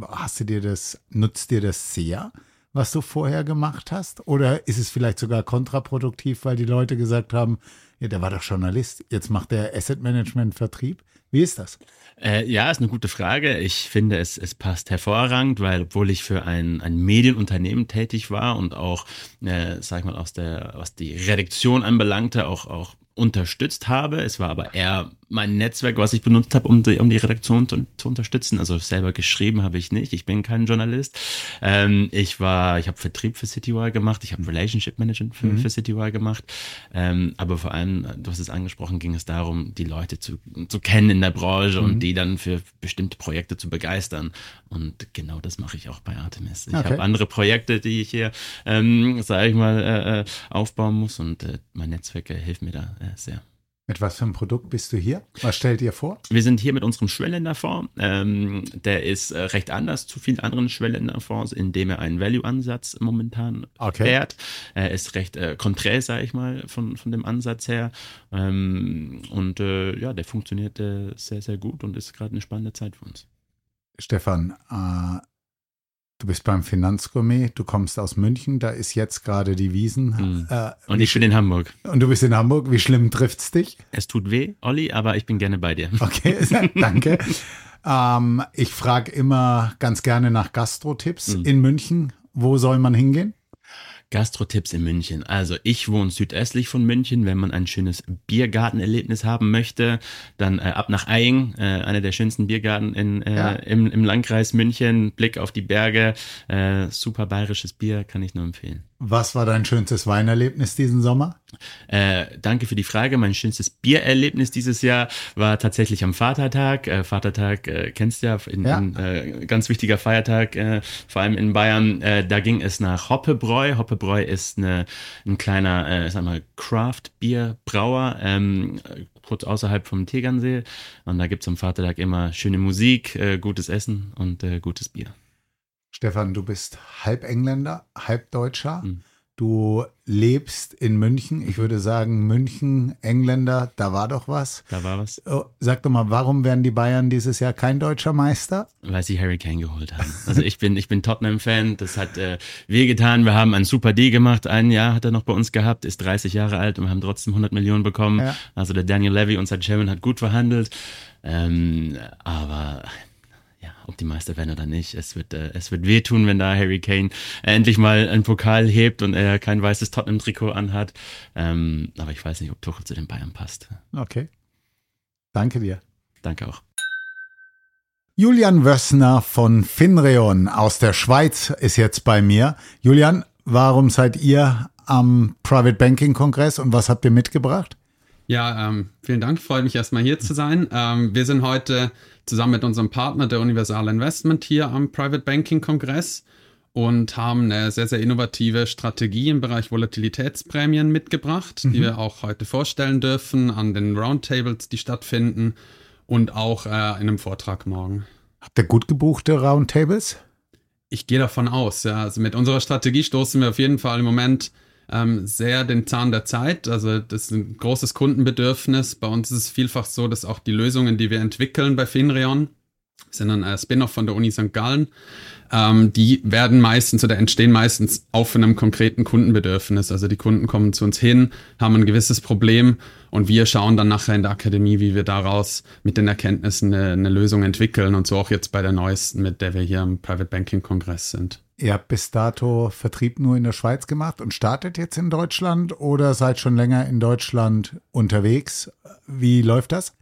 Hast du dir das, nutzt dir das sehr? Was du vorher gemacht hast? Oder ist es vielleicht sogar kontraproduktiv, weil die Leute gesagt haben, ja, der war doch Journalist, jetzt macht der Asset Management Vertrieb? Wie ist das? Äh, ja, ist eine gute Frage. Ich finde, es, es passt hervorragend, weil obwohl ich für ein, ein Medienunternehmen tätig war und auch, äh, sag ich mal, aus der, was die Redaktion anbelangte, auch, auch unterstützt habe. Es war aber eher mein Netzwerk, was ich benutzt habe, um die, um die Redaktion zu, zu unterstützen. Also selber geschrieben habe ich nicht. Ich bin kein Journalist. Ähm, ich war, ich habe Vertrieb für Citywire gemacht. Ich habe Relationship Management für, mhm. für Citywire gemacht. Ähm, aber vor allem, du hast es angesprochen, ging es darum, die Leute zu, zu kennen in der Branche mhm. und die dann für bestimmte Projekte zu begeistern. Und genau das mache ich auch bei Artemis. Ich okay. habe andere Projekte, die ich hier, ähm, sage ich mal, äh, äh, aufbauen muss und äh, mein Netzwerk äh, hilft mir da äh, sehr. Mit was für einem Produkt bist du hier? Was stellt ihr vor? Wir sind hier mit unserem Schwellländerfonds. Ähm, der ist äh, recht anders zu vielen anderen Schwellländerfonds, indem er einen Value-Ansatz momentan okay. fährt. Er ist recht äh, konträr, sage ich mal, von, von dem Ansatz her. Ähm, und äh, ja, der funktioniert äh, sehr, sehr gut und ist gerade eine spannende Zeit für uns. Stefan, äh, Du bist beim Finanzgourmet, du kommst aus München, da ist jetzt gerade die Wiesen. Mhm. Äh, und ich bin in Hamburg. Und du bist in Hamburg. Wie schlimm trifft es dich? Es tut weh, Olli, aber ich bin gerne bei dir. Okay, danke. ähm, ich frage immer ganz gerne nach Gastro-Tipps mhm. in München. Wo soll man hingehen? Gastro-Tipps in München. Also ich wohne südöstlich von München. Wenn man ein schönes Biergartenerlebnis haben möchte, dann äh, ab nach Eying, äh, einer der schönsten Biergarten in, äh, ja. im, im Landkreis München. Blick auf die Berge, äh, super bayerisches Bier, kann ich nur empfehlen. Was war dein schönstes Weinerlebnis diesen Sommer? Äh, danke für die Frage. Mein schönstes Biererlebnis dieses Jahr war tatsächlich am Vatertag. Äh, Vatertag äh, kennst du ja, in, ja. In, äh, ganz wichtiger Feiertag, äh, vor allem in Bayern. Äh, da ging es nach Hoppebräu. Hoppebräu ist eine, ein kleiner, sag mal, Craft-Bier-Brauer. Ähm, kurz außerhalb vom Tegernsee. Und da gibt es am Vatertag immer schöne Musik, gutes Essen und gutes Bier. Stefan, du bist halb Engländer, halb Deutscher. Mhm. Du lebst in München. Ich würde sagen, München, Engländer, da war doch was. Da war was. Oh, sag doch mal, warum werden die Bayern dieses Jahr kein deutscher Meister? Weil sie Harry Kane geholt haben. Also ich bin, ich bin Tottenham-Fan. Das hat äh, wehgetan. Wir haben einen super D gemacht. Ein Jahr hat er noch bei uns gehabt, ist 30 Jahre alt und wir haben trotzdem 100 Millionen bekommen. Ja. Also der Daniel Levy, unser Chairman, hat gut verhandelt. Ähm, aber ob die Meister werden oder nicht. Es wird, äh, es wird wehtun, wenn da Harry Kane endlich mal einen Pokal hebt und er kein weißes Tottenham-Trikot anhat. Ähm, aber ich weiß nicht, ob Tuchel zu den Bayern passt. Okay. Danke dir. Danke auch. Julian Wössner von Finreon aus der Schweiz ist jetzt bei mir. Julian, warum seid ihr am Private Banking Kongress und was habt ihr mitgebracht? Ja, ähm, vielen Dank. Freut mich erstmal hier zu sein. Ähm, wir sind heute zusammen mit unserem Partner der Universal Investment hier am Private Banking Kongress und haben eine sehr, sehr innovative Strategie im Bereich Volatilitätsprämien mitgebracht, mhm. die wir auch heute vorstellen dürfen an den Roundtables, die stattfinden und auch äh, in einem Vortrag morgen. Habt ihr gut gebuchte Roundtables? Ich gehe davon aus, ja. Also mit unserer Strategie stoßen wir auf jeden Fall im Moment ähm, sehr den Zahn der Zeit. Also das ist ein großes Kundenbedürfnis. Bei uns ist es vielfach so, dass auch die Lösungen, die wir entwickeln bei Finreon, sind ein äh, Spin-off von der Uni St. Gallen, ähm, die werden meistens oder entstehen meistens auf einem konkreten Kundenbedürfnis. Also die Kunden kommen zu uns hin, haben ein gewisses Problem und wir schauen dann nachher in der Akademie, wie wir daraus mit den Erkenntnissen eine, eine Lösung entwickeln und so auch jetzt bei der neuesten, mit der wir hier am Private Banking Kongress sind. Ihr habt bis dato Vertrieb nur in der Schweiz gemacht und startet jetzt in Deutschland oder seid schon länger in Deutschland unterwegs? Wie läuft das?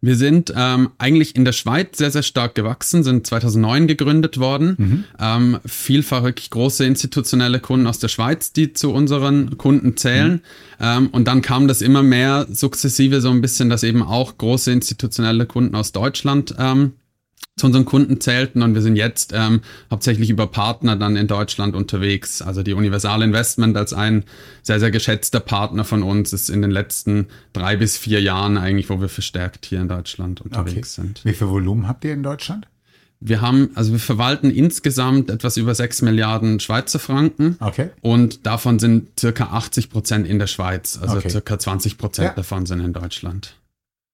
Wir sind ähm, eigentlich in der Schweiz sehr, sehr stark gewachsen, sind 2009 gegründet worden. Mhm. Ähm, vielfach wirklich große institutionelle Kunden aus der Schweiz, die zu unseren Kunden zählen. Mhm. Ähm, und dann kam das immer mehr sukzessive so ein bisschen, dass eben auch große institutionelle Kunden aus Deutschland ähm, zu unseren Kunden zählten und wir sind jetzt ähm, hauptsächlich über Partner dann in Deutschland unterwegs. Also die Universal Investment als ein sehr, sehr geschätzter Partner von uns ist in den letzten drei bis vier Jahren eigentlich, wo wir verstärkt hier in Deutschland unterwegs okay. sind. Wie viel Volumen habt ihr in Deutschland? Wir haben, also wir verwalten insgesamt etwas über sechs Milliarden Schweizer Franken. Okay. Und davon sind circa 80 Prozent in der Schweiz. Also okay. circa 20 Prozent ja. davon sind in Deutschland.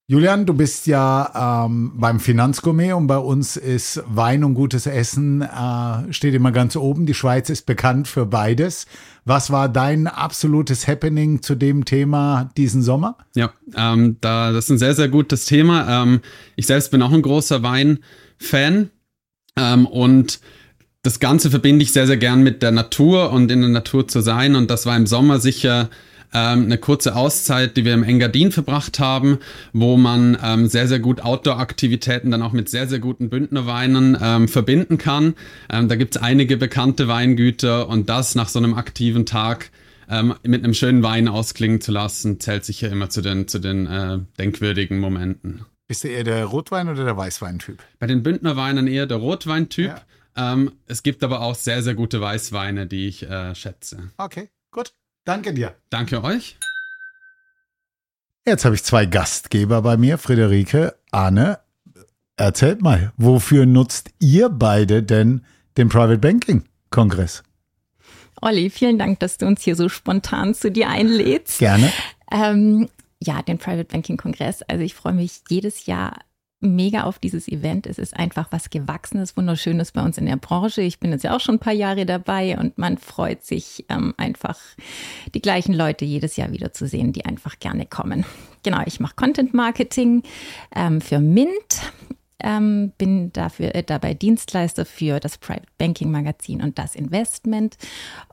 Julian, du bist ja ähm, beim Finanzgourmet und bei uns ist Wein und gutes Essen äh, steht immer ganz oben. Die Schweiz ist bekannt für beides. Was war dein absolutes Happening zu dem Thema diesen Sommer? Ja, ähm, da, das ist ein sehr, sehr gutes Thema. Ähm, ich selbst bin auch ein großer Wein-Fan ähm, und das Ganze verbinde ich sehr, sehr gern mit der Natur und in der Natur zu sein. Und das war im Sommer sicher ähm, eine kurze Auszeit, die wir im Engadin verbracht haben, wo man ähm, sehr, sehr gut Outdoor-Aktivitäten dann auch mit sehr, sehr guten Bündnerweinen ähm, verbinden kann. Ähm, da gibt es einige bekannte Weingüter und das nach so einem aktiven Tag ähm, mit einem schönen Wein ausklingen zu lassen, zählt sicher immer zu den, zu den äh, denkwürdigen Momenten. Bist du eher der Rotwein- oder der Weißweintyp? Bei den Bündnerweinen eher der Rotweintyp. Ja. Ähm, es gibt aber auch sehr, sehr gute Weißweine, die ich äh, schätze. Okay, gut. Danke dir. Danke euch. Jetzt habe ich zwei Gastgeber bei mir, Friederike, Arne. Erzählt mal, wofür nutzt ihr beide denn den Private Banking Kongress? Olli, vielen Dank, dass du uns hier so spontan zu dir einlädst. Gerne. Ähm, ja, den Private Banking Kongress. Also ich freue mich jedes Jahr mega auf dieses Event. Es ist einfach was Gewachsenes, Wunderschönes bei uns in der Branche. Ich bin jetzt ja auch schon ein paar Jahre dabei und man freut sich ähm, einfach, die gleichen Leute jedes Jahr wieder zu sehen, die einfach gerne kommen. Genau, ich mache Content Marketing ähm, für Mint. Ähm, bin dafür äh, dabei Dienstleister für das Private Banking Magazin und das Investment.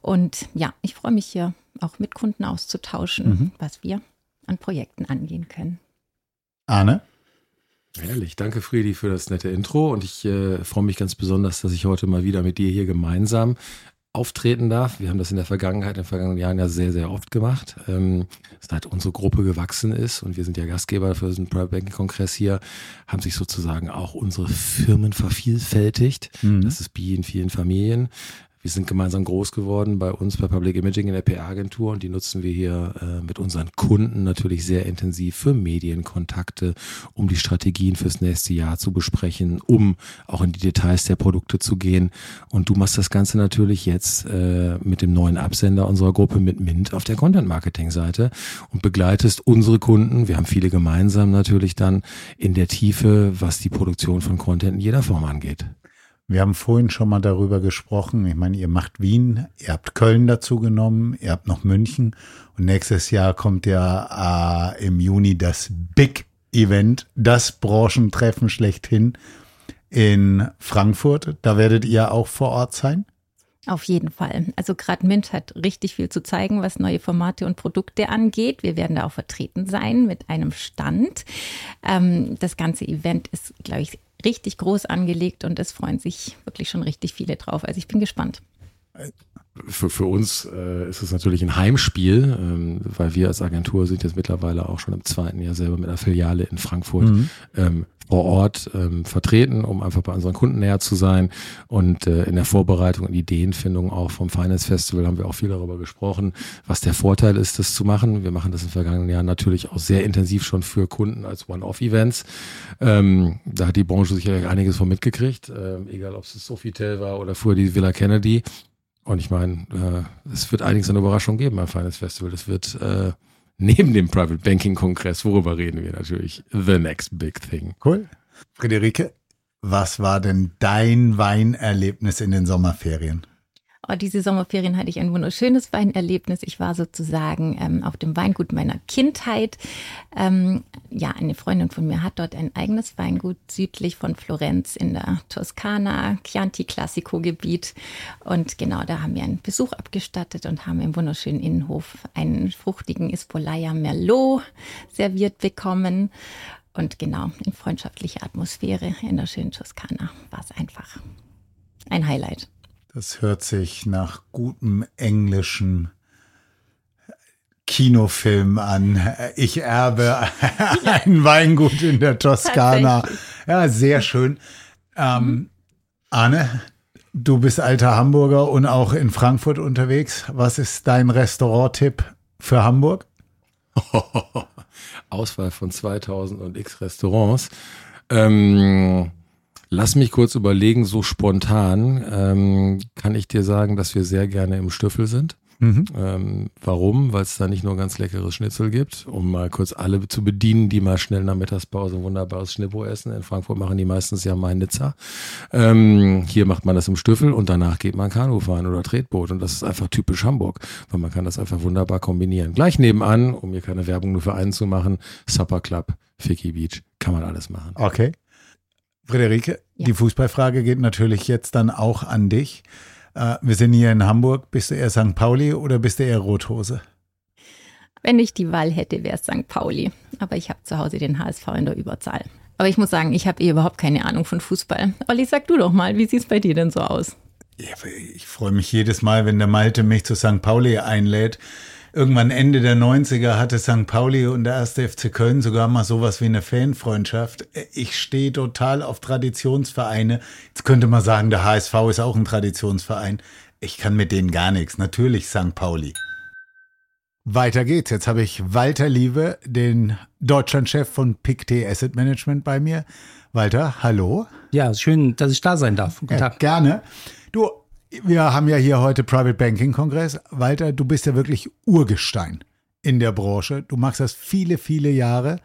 Und ja, ich freue mich hier auch mit Kunden auszutauschen, mhm. was wir an Projekten angehen können. Arne? Ehrlich, danke Friedi für das nette Intro und ich äh, freue mich ganz besonders, dass ich heute mal wieder mit dir hier gemeinsam auftreten darf. Wir haben das in der Vergangenheit, in den vergangenen Jahren ja sehr, sehr oft gemacht. Ähm, seit unsere Gruppe gewachsen ist und wir sind ja Gastgeber für diesen Private Banking Kongress hier, haben sich sozusagen auch unsere Firmen vervielfältigt. Mhm. Das ist wie in vielen Familien. Wir sind gemeinsam groß geworden bei uns bei Public Imaging in der PR-Agentur und die nutzen wir hier äh, mit unseren Kunden natürlich sehr intensiv für Medienkontakte, um die Strategien fürs nächste Jahr zu besprechen, um auch in die Details der Produkte zu gehen. Und du machst das Ganze natürlich jetzt äh, mit dem neuen Absender unserer Gruppe mit Mint auf der Content-Marketing-Seite und begleitest unsere Kunden, wir haben viele gemeinsam natürlich dann in der Tiefe, was die Produktion von Content in jeder Form angeht. Wir haben vorhin schon mal darüber gesprochen. Ich meine, ihr macht Wien, ihr habt Köln dazu genommen, ihr habt noch München und nächstes Jahr kommt ja äh, im Juni das Big Event, das Branchentreffen schlechthin in Frankfurt. Da werdet ihr auch vor Ort sein? Auf jeden Fall. Also gerade Mint hat richtig viel zu zeigen, was neue Formate und Produkte angeht. Wir werden da auch vertreten sein mit einem Stand. Ähm, das ganze Event ist, glaube ich, richtig groß angelegt und es freuen sich wirklich schon richtig viele drauf. Also ich bin gespannt. Für, für uns äh, ist es natürlich ein Heimspiel, ähm, weil wir als Agentur sind jetzt mittlerweile auch schon im zweiten Jahr selber mit einer Filiale in Frankfurt mhm. ähm, vor Ort ähm, vertreten, um einfach bei unseren Kunden näher zu sein. Und äh, in der Vorbereitung und Ideenfindung auch vom Finance Festival haben wir auch viel darüber gesprochen, was der Vorteil ist, das zu machen. Wir machen das in den vergangenen Jahren natürlich auch sehr intensiv schon für Kunden als One-Off-Events. Ähm, da hat die Branche sicherlich einiges von mitgekriegt, ähm, egal ob es das Sofitel war oder früher die Villa Kennedy. Und ich meine, äh, es wird einiges an Überraschung geben beim Finance Festival. Das wird äh, neben dem Private Banking Kongress, worüber reden wir natürlich? The next big thing. Cool. Friederike, was war denn dein Weinerlebnis in den Sommerferien? Oh, diese Sommerferien hatte ich ein wunderschönes Weinerlebnis. Ich war sozusagen ähm, auf dem Weingut meiner Kindheit. Ähm, ja, eine Freundin von mir hat dort ein eigenes Weingut südlich von Florenz in der Toskana, Chianti Classico Gebiet. Und genau da haben wir einen Besuch abgestattet und haben im wunderschönen Innenhof einen fruchtigen Ispolaya Merlot serviert bekommen. Und genau in freundschaftlicher Atmosphäre in der schönen Toskana war es einfach ein Highlight. Das hört sich nach gutem englischen Kinofilm an. Ich erbe ein Weingut in der Toskana. Ja, sehr schön. Ähm, mhm. Arne, du bist alter Hamburger und auch in Frankfurt unterwegs. Was ist dein Restaurant-Tipp für Hamburg? Auswahl von 2000 und x Restaurants. Ähm, Lass mich kurz überlegen, so spontan ähm, kann ich dir sagen, dass wir sehr gerne im Stüffel sind. Mhm. Ähm, warum? Weil es da nicht nur ganz leckeres Schnitzel gibt, um mal kurz alle zu bedienen, die mal schnell nach Mittagspause ein wunderbares Schnippo essen. In Frankfurt machen die meistens ja mal Nizza. Ähm, hier macht man das im Stüffel und danach geht man Kanu fahren oder Tretboot. Und das ist einfach typisch Hamburg, weil man kann das einfach wunderbar kombinieren. Gleich nebenan, um hier keine Werbung nur für einen zu machen, Supper Club, Ficky Beach, kann man alles machen. Okay. Friederike, ja. die Fußballfrage geht natürlich jetzt dann auch an dich. Äh, wir sind hier in Hamburg. Bist du eher St. Pauli oder bist du eher Rothose? Wenn ich die Wahl hätte, wäre es St. Pauli. Aber ich habe zu Hause den HSV in der Überzahl. Aber ich muss sagen, ich habe eh überhaupt keine Ahnung von Fußball. Olli, sag du doch mal, wie sieht es bei dir denn so aus? Ja, ich freue mich jedes Mal, wenn der Malte mich zu St. Pauli einlädt irgendwann Ende der 90er hatte St. Pauli und der erste FC Köln sogar mal sowas wie eine Fanfreundschaft. Ich stehe total auf Traditionsvereine. Jetzt könnte man sagen, der HSV ist auch ein Traditionsverein. Ich kann mit denen gar nichts. Natürlich St. Pauli. Weiter geht's. Jetzt habe ich Walter Liebe, den Deutschlandchef von PICT Asset Management bei mir. Walter, hallo. Ja, schön, dass ich da sein darf. Guten Tag. Ja, gerne. Du, wir haben ja hier heute Private Banking Kongress. Walter, du bist ja wirklich Urgestein in der Branche. Du machst das viele, viele Jahre.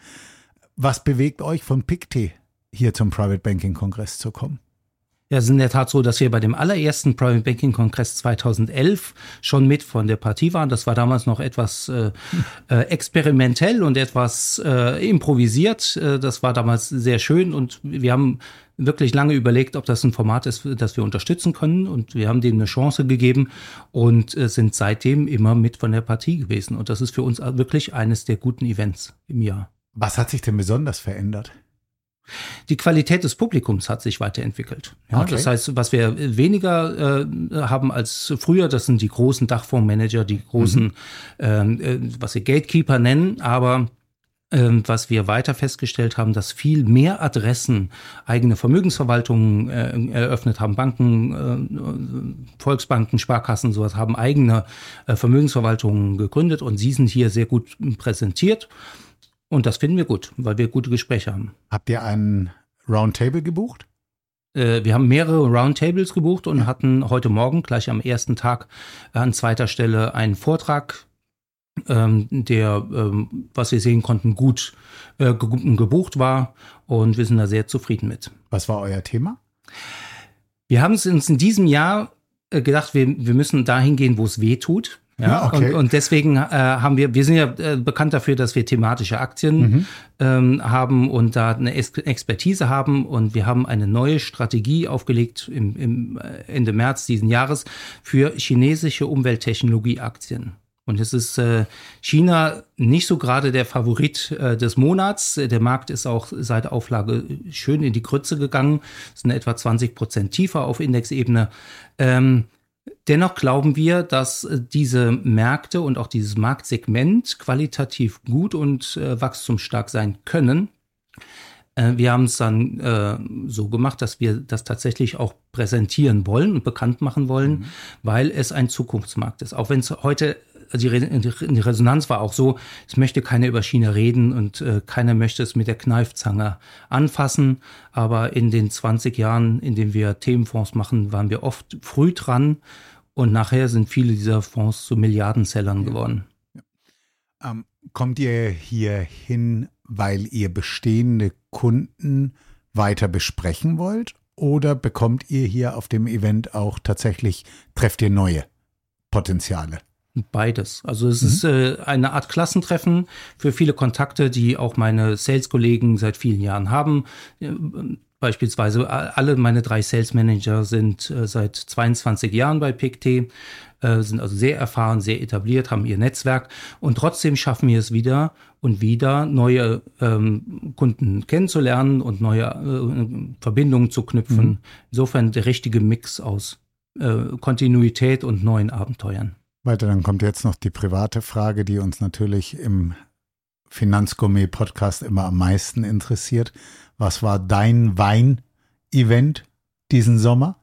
Was bewegt euch von PICT hier zum Private Banking Kongress zu kommen? Ja, es ist in der Tat so, dass wir bei dem allerersten Private Banking Kongress 2011 schon mit von der Partie waren. Das war damals noch etwas äh, äh, experimentell und etwas äh, improvisiert. Äh, das war damals sehr schön und wir haben wirklich lange überlegt, ob das ein Format ist, das wir unterstützen können. Und wir haben denen eine Chance gegeben und äh, sind seitdem immer mit von der Partie gewesen. Und das ist für uns wirklich eines der guten Events im Jahr. Was hat sich denn besonders verändert? Die Qualität des Publikums hat sich weiterentwickelt. Ja, okay. Das heißt, was wir weniger äh, haben als früher, das sind die großen Dachfondsmanager, die großen, mhm. Ähm, äh, was sie Gatekeeper nennen, aber was wir weiter festgestellt haben, dass viel mehr Adressen eigene Vermögensverwaltungen äh, eröffnet haben. Banken, äh, Volksbanken, Sparkassen, sowas haben eigene äh, Vermögensverwaltungen gegründet und sie sind hier sehr gut präsentiert. Und das finden wir gut, weil wir gute Gespräche haben. Habt ihr einen Roundtable gebucht? Äh, wir haben mehrere Roundtables gebucht und hatten heute Morgen gleich am ersten Tag an zweiter Stelle einen Vortrag ähm, der, ähm, was wir sehen konnten, gut äh, gebucht war und wir sind da sehr zufrieden mit. Was war euer Thema? Wir haben uns in diesem Jahr äh, gedacht, wir, wir müssen dahin gehen, wo es weh tut. Ja, okay. und, und deswegen äh, haben wir, wir sind ja äh, bekannt dafür, dass wir thematische Aktien mhm. ähm, haben und da eine Expertise haben und wir haben eine neue Strategie aufgelegt im, im äh, Ende März diesen Jahres für chinesische Umwelttechnologieaktien. Und es ist äh, China nicht so gerade der Favorit äh, des Monats. Der Markt ist auch seit Auflage schön in die Krütze gegangen, Es sind etwa 20 Prozent tiefer auf Indexebene. Ähm, dennoch glauben wir, dass äh, diese Märkte und auch dieses Marktsegment qualitativ gut und äh, wachstumsstark sein können. Wir haben es dann äh, so gemacht, dass wir das tatsächlich auch präsentieren wollen und bekannt machen wollen, mhm. weil es ein Zukunftsmarkt ist. Auch wenn es heute also die, Resonanz war auch so, es möchte keiner über China reden und äh, keiner möchte es mit der Kneifzange anfassen. Aber in den 20 Jahren, in denen wir Themenfonds machen, waren wir oft früh dran und nachher sind viele dieser Fonds zu Milliardenzellern ja. geworden. Ja. Ähm, kommt ihr hier hin, weil ihr bestehende Kunden weiter besprechen wollt? Oder bekommt ihr hier auf dem Event auch tatsächlich, trefft ihr neue Potenziale? Beides. Also es mhm. ist äh, eine Art Klassentreffen für viele Kontakte, die auch meine Sales-Kollegen seit vielen Jahren haben. Äh, beispielsweise alle meine drei Sales Manager sind äh, seit 22 Jahren bei PICT, äh, sind also sehr erfahren, sehr etabliert, haben ihr Netzwerk und trotzdem schaffen wir es wieder und wieder neue ähm, Kunden kennenzulernen und neue äh, Verbindungen zu knüpfen. Mhm. Insofern der richtige Mix aus äh, Kontinuität und neuen Abenteuern. Weiter, dann kommt jetzt noch die private Frage, die uns natürlich im Finanzgourmet-Podcast immer am meisten interessiert. Was war dein Wein-Event diesen Sommer?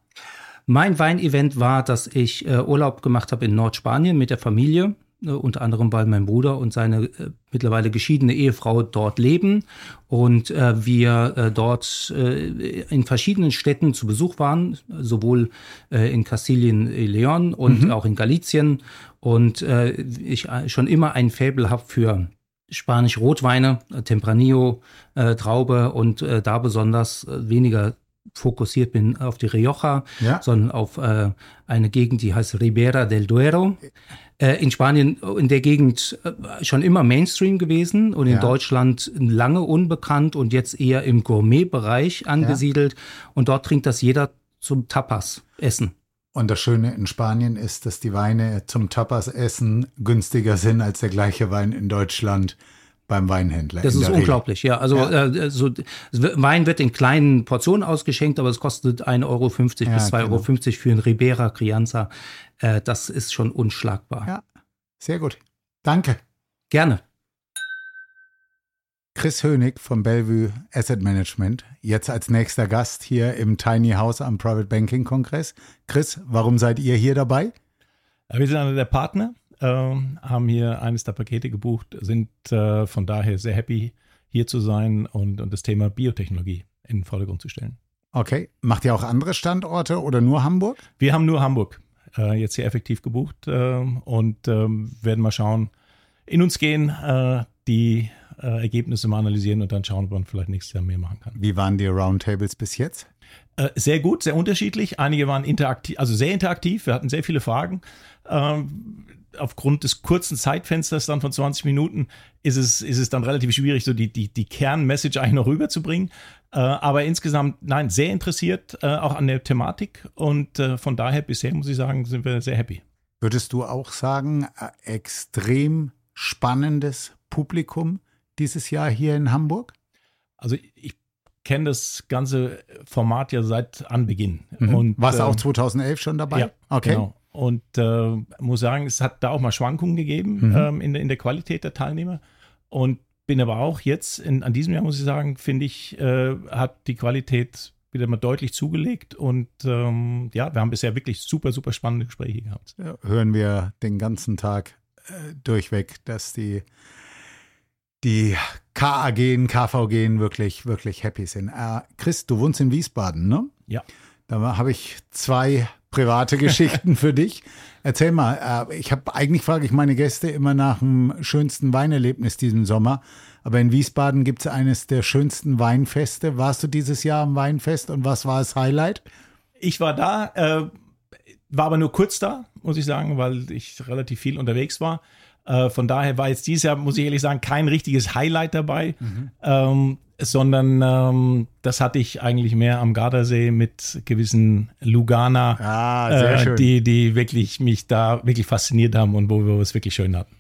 Mein Wein-Event war, dass ich äh, Urlaub gemacht habe in Nordspanien mit der Familie. Äh, unter anderem, weil mein Bruder und seine äh, mittlerweile geschiedene Ehefrau dort leben und äh, wir äh, dort äh, in verschiedenen Städten zu Besuch waren, sowohl äh, in Kastilien Leon und mhm. auch in Galizien und ich schon immer ein Faible habe für Spanisch Rotweine, Tempranillo, Traube und da besonders weniger fokussiert bin auf die Rioja, ja. sondern auf äh, eine Gegend, die heißt Ribera del Duero. Äh, in Spanien, in der Gegend äh, schon immer Mainstream gewesen und in ja. Deutschland lange unbekannt und jetzt eher im Gourmet-Bereich angesiedelt. Ja. Und dort trinkt das jeder zum Tapas-Essen. Und das Schöne in Spanien ist, dass die Weine zum Tapas-Essen günstiger sind als der gleiche Wein in Deutschland beim Weinhändler. Das ist unglaublich, ja. Also ja. Äh, so, Wein wird in kleinen Portionen ausgeschenkt, aber es kostet 1,50 Euro ja, bis 2,50 genau. Euro für einen Ribera Crianza. Äh, das ist schon unschlagbar. Ja, sehr gut. Danke. Gerne. Chris Hönig vom Bellevue Asset Management, jetzt als nächster Gast hier im Tiny House am Private Banking Kongress. Chris, warum seid ihr hier dabei? Wir sind einer der Partner, äh, haben hier eines der Pakete gebucht, sind äh, von daher sehr happy, hier zu sein und, und das Thema Biotechnologie in den Vordergrund zu stellen. Okay. Macht ihr auch andere Standorte oder nur Hamburg? Wir haben nur Hamburg äh, jetzt hier effektiv gebucht äh, und ähm, werden mal schauen, in uns gehen, äh, die äh, Ergebnisse mal analysieren und dann schauen, ob man vielleicht nächstes Jahr mehr machen kann. Wie waren die Roundtables bis jetzt? Äh, sehr gut, sehr unterschiedlich. Einige waren interaktiv, also sehr interaktiv. Wir hatten sehr viele Fragen. Aufgrund des kurzen Zeitfensters dann von 20 Minuten ist es, ist es dann relativ schwierig, so die, die, die Kernmessage eigentlich noch rüberzubringen. Äh, aber insgesamt, nein, sehr interessiert äh, auch an der Thematik und äh, von daher bisher muss ich sagen, sind wir sehr happy. Würdest du auch sagen, äh, extrem spannendes Publikum dieses Jahr hier in Hamburg? Also ich kenne das ganze Format ja seit Anbeginn. Mhm. Und, Warst du auch 2011 ähm, schon dabei? Ja, okay. Genau. Und äh, muss sagen, es hat da auch mal Schwankungen gegeben mhm. ähm, in, der, in der Qualität der Teilnehmer. Und bin aber auch jetzt, in, an diesem Jahr muss ich sagen, finde ich, äh, hat die Qualität wieder mal deutlich zugelegt. Und ähm, ja, wir haben bisher wirklich super, super spannende Gespräche gehabt. Ja, hören wir den ganzen Tag äh, durchweg, dass die die KAG, KVG wirklich, wirklich happy sind. Äh, Chris, du wohnst in Wiesbaden, ne? Ja. Da habe ich zwei private Geschichten für dich. Erzähl mal, äh, ich habe eigentlich frage ich meine Gäste immer nach dem schönsten Weinerlebnis diesen Sommer. Aber in Wiesbaden gibt es eines der schönsten Weinfeste. Warst du dieses Jahr am Weinfest und was war das Highlight? Ich war da, äh, war aber nur kurz da, muss ich sagen, weil ich relativ viel unterwegs war. Äh, von daher war jetzt dieses Jahr, muss ich ehrlich sagen, kein richtiges Highlight dabei, mhm. ähm, sondern ähm, das hatte ich eigentlich mehr am Gardasee mit gewissen Lugana, ah, äh, die, die wirklich mich da wirklich fasziniert haben und wo wir es wirklich schön hatten.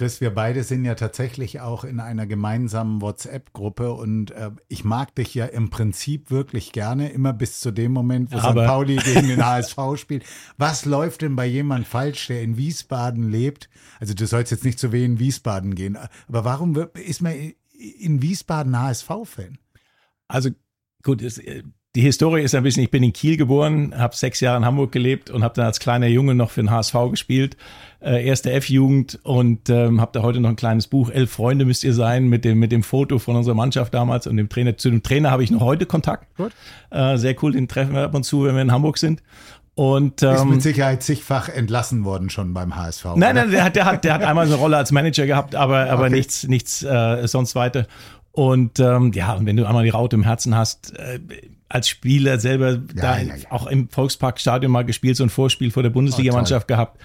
Chris, wir beide sind ja tatsächlich auch in einer gemeinsamen WhatsApp-Gruppe und äh, ich mag dich ja im Prinzip wirklich gerne, immer bis zu dem Moment, wo Aber St. Pauli gegen den HSV spielt. Was läuft denn bei jemand falsch, der in Wiesbaden lebt? Also du sollst jetzt nicht zu weh in Wiesbaden gehen, aber warum ist man in Wiesbaden HSV-Fan? Also gut, es, äh, die Historie ist ein bisschen, ich bin in Kiel geboren, habe sechs Jahre in Hamburg gelebt und habe dann als kleiner Junge noch für den HSV gespielt, äh, erste F-Jugend und ähm, habe da heute noch ein kleines Buch, Elf Freunde müsst ihr sein, mit dem, mit dem Foto von unserer Mannschaft damals und dem Trainer. Zu dem Trainer habe ich noch heute Kontakt. Gut. Äh, sehr cool, den treffen wir ab und zu, wenn wir in Hamburg sind. Und, ähm, ist mit Sicherheit zigfach entlassen worden schon beim HSV. Nein, oder? nein, der hat, der, hat, der hat einmal eine Rolle als Manager gehabt, aber, aber okay. nichts, nichts äh, sonst weiter. Und ähm, ja, wenn du einmal die Raute im Herzen hast, äh, als Spieler selber ja, da ja, ja. auch im Volksparkstadion mal gespielt, so ein Vorspiel vor der Bundesligamannschaft oh, gehabt.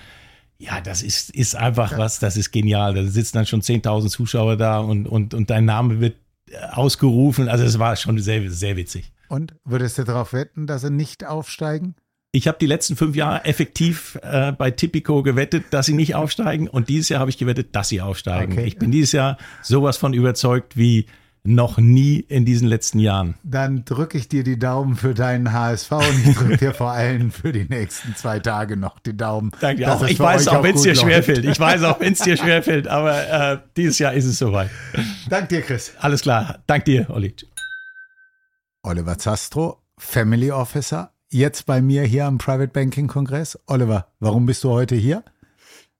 Ja, das ist, ist einfach was, das ist genial. Da sitzen dann schon 10.000 Zuschauer da und, und, und dein Name wird äh, ausgerufen. Also es war schon sehr, sehr witzig. Und würdest du darauf wetten, dass sie nicht aufsteigen? Ich habe die letzten fünf Jahre effektiv äh, bei Tipico gewettet, dass sie nicht aufsteigen. Und dieses Jahr habe ich gewettet, dass sie aufsteigen. Okay. Ich bin dieses Jahr sowas von überzeugt wie noch nie in diesen letzten Jahren. Dann drücke ich dir die Daumen für deinen HSV und ich drücke dir vor allem für die nächsten zwei Tage noch die Daumen. Danke auch. Ich weiß auch, wenn es dir schwerfällt. Ich weiß auch, wenn es dir schwerfällt, aber äh, dieses Jahr ist es soweit. Dank dir, Chris. Alles klar. Dank dir, Olli. Oliver Zastro, Family Officer, jetzt bei mir hier am Private Banking Kongress. Oliver, warum bist du heute hier?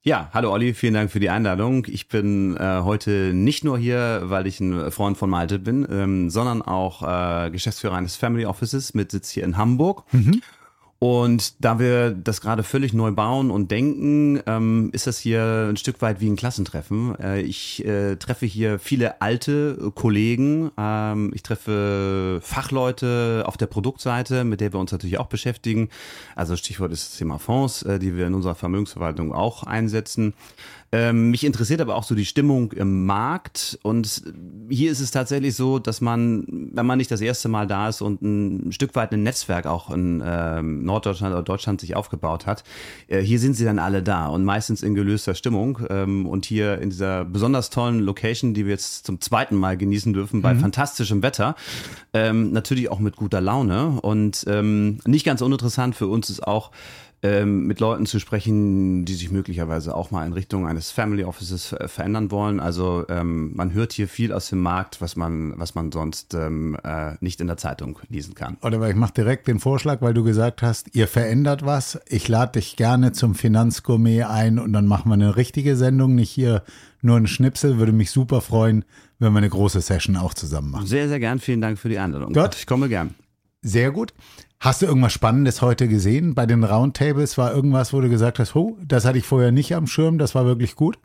Ja, hallo Olli, vielen Dank für die Einladung. Ich bin äh, heute nicht nur hier, weil ich ein Freund von Malte bin, ähm, sondern auch äh, Geschäftsführer eines Family Offices mit Sitz hier in Hamburg. Mhm. Und da wir das gerade völlig neu bauen und denken, ähm, ist das hier ein Stück weit wie ein Klassentreffen. Äh, ich äh, treffe hier viele alte Kollegen. Ähm, ich treffe Fachleute auf der Produktseite, mit der wir uns natürlich auch beschäftigen. Also Stichwort ist das Thema Fonds, äh, die wir in unserer Vermögensverwaltung auch einsetzen. Ähm, mich interessiert aber auch so die Stimmung im Markt. Und hier ist es tatsächlich so, dass man, wenn man nicht das erste Mal da ist und ein Stück weit ein Netzwerk auch in ähm, Norddeutschland oder Deutschland sich aufgebaut hat, äh, hier sind sie dann alle da und meistens in gelöster Stimmung. Ähm, und hier in dieser besonders tollen Location, die wir jetzt zum zweiten Mal genießen dürfen, bei mhm. fantastischem Wetter, ähm, natürlich auch mit guter Laune. Und ähm, nicht ganz uninteressant für uns ist auch, ähm, mit Leuten zu sprechen, die sich möglicherweise auch mal in Richtung eines Family Offices verändern wollen. Also ähm, man hört hier viel aus dem Markt, was man, was man sonst ähm, äh, nicht in der Zeitung lesen kann. Oliver, ich mache direkt den Vorschlag, weil du gesagt hast, ihr verändert was. Ich lade dich gerne zum Finanzgourmet ein und dann machen wir eine richtige Sendung, nicht hier nur ein Schnipsel. Würde mich super freuen, wenn wir eine große Session auch zusammen machen. Sehr, sehr gern. Vielen Dank für die Einladung. Gott. Ich komme gern. Sehr gut. Hast du irgendwas Spannendes heute gesehen? Bei den Roundtables war irgendwas, wo du gesagt hast, oh, das hatte ich vorher nicht am Schirm, das war wirklich gut?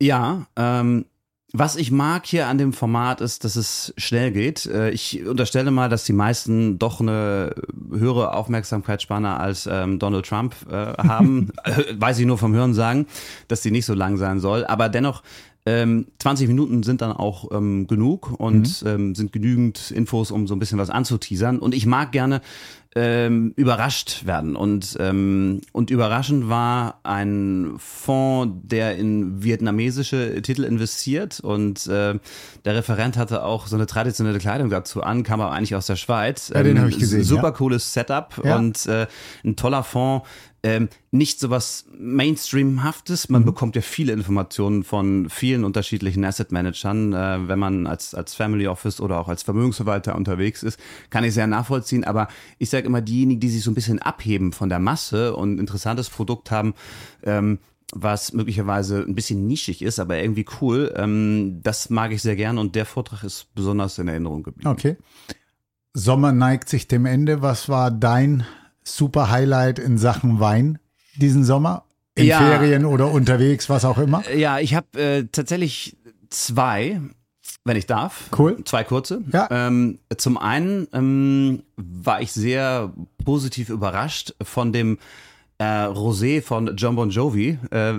Ja, ähm, was ich mag hier an dem Format ist, dass es schnell geht. Äh, ich unterstelle mal, dass die meisten doch eine höhere Aufmerksamkeitsspanne als ähm, Donald Trump äh, haben. Weiß ich nur vom Hören sagen, dass die nicht so lang sein soll. Aber dennoch ähm, 20 Minuten sind dann auch ähm, genug und mhm. ähm, sind genügend Infos, um so ein bisschen was anzuteasern. Und ich mag gerne ähm, überrascht werden. Und, ähm, und überraschend war ein Fonds, der in vietnamesische Titel investiert. Und äh, der Referent hatte auch so eine traditionelle Kleidung dazu an, kam aber eigentlich aus der Schweiz. Ja, den ähm, habe ich gesehen. Super ja. cooles Setup ja. und äh, ein toller Fonds ähm, nicht so was Mainstreamhaftes. Man mhm. bekommt ja viele Informationen von vielen unterschiedlichen Asset Managern. Äh, wenn man als, als Family Office oder auch als Vermögensverwalter unterwegs ist, kann ich sehr nachvollziehen. Aber ich sage immer, diejenigen, die sich so ein bisschen abheben von der Masse und ein interessantes Produkt haben, ähm, was möglicherweise ein bisschen nischig ist, aber irgendwie cool. Ähm, das mag ich sehr gern und der Vortrag ist besonders in Erinnerung geblieben. Okay. Sommer neigt sich dem Ende. Was war dein super Highlight in Sachen Wein diesen Sommer? In ja. Ferien oder unterwegs, was auch immer? Ja, ich habe äh, tatsächlich zwei, wenn ich darf. Cool. Zwei kurze. Ja. Ähm, zum einen ähm, war ich sehr positiv überrascht von dem äh, Rosé von John Bon Jovi. Äh,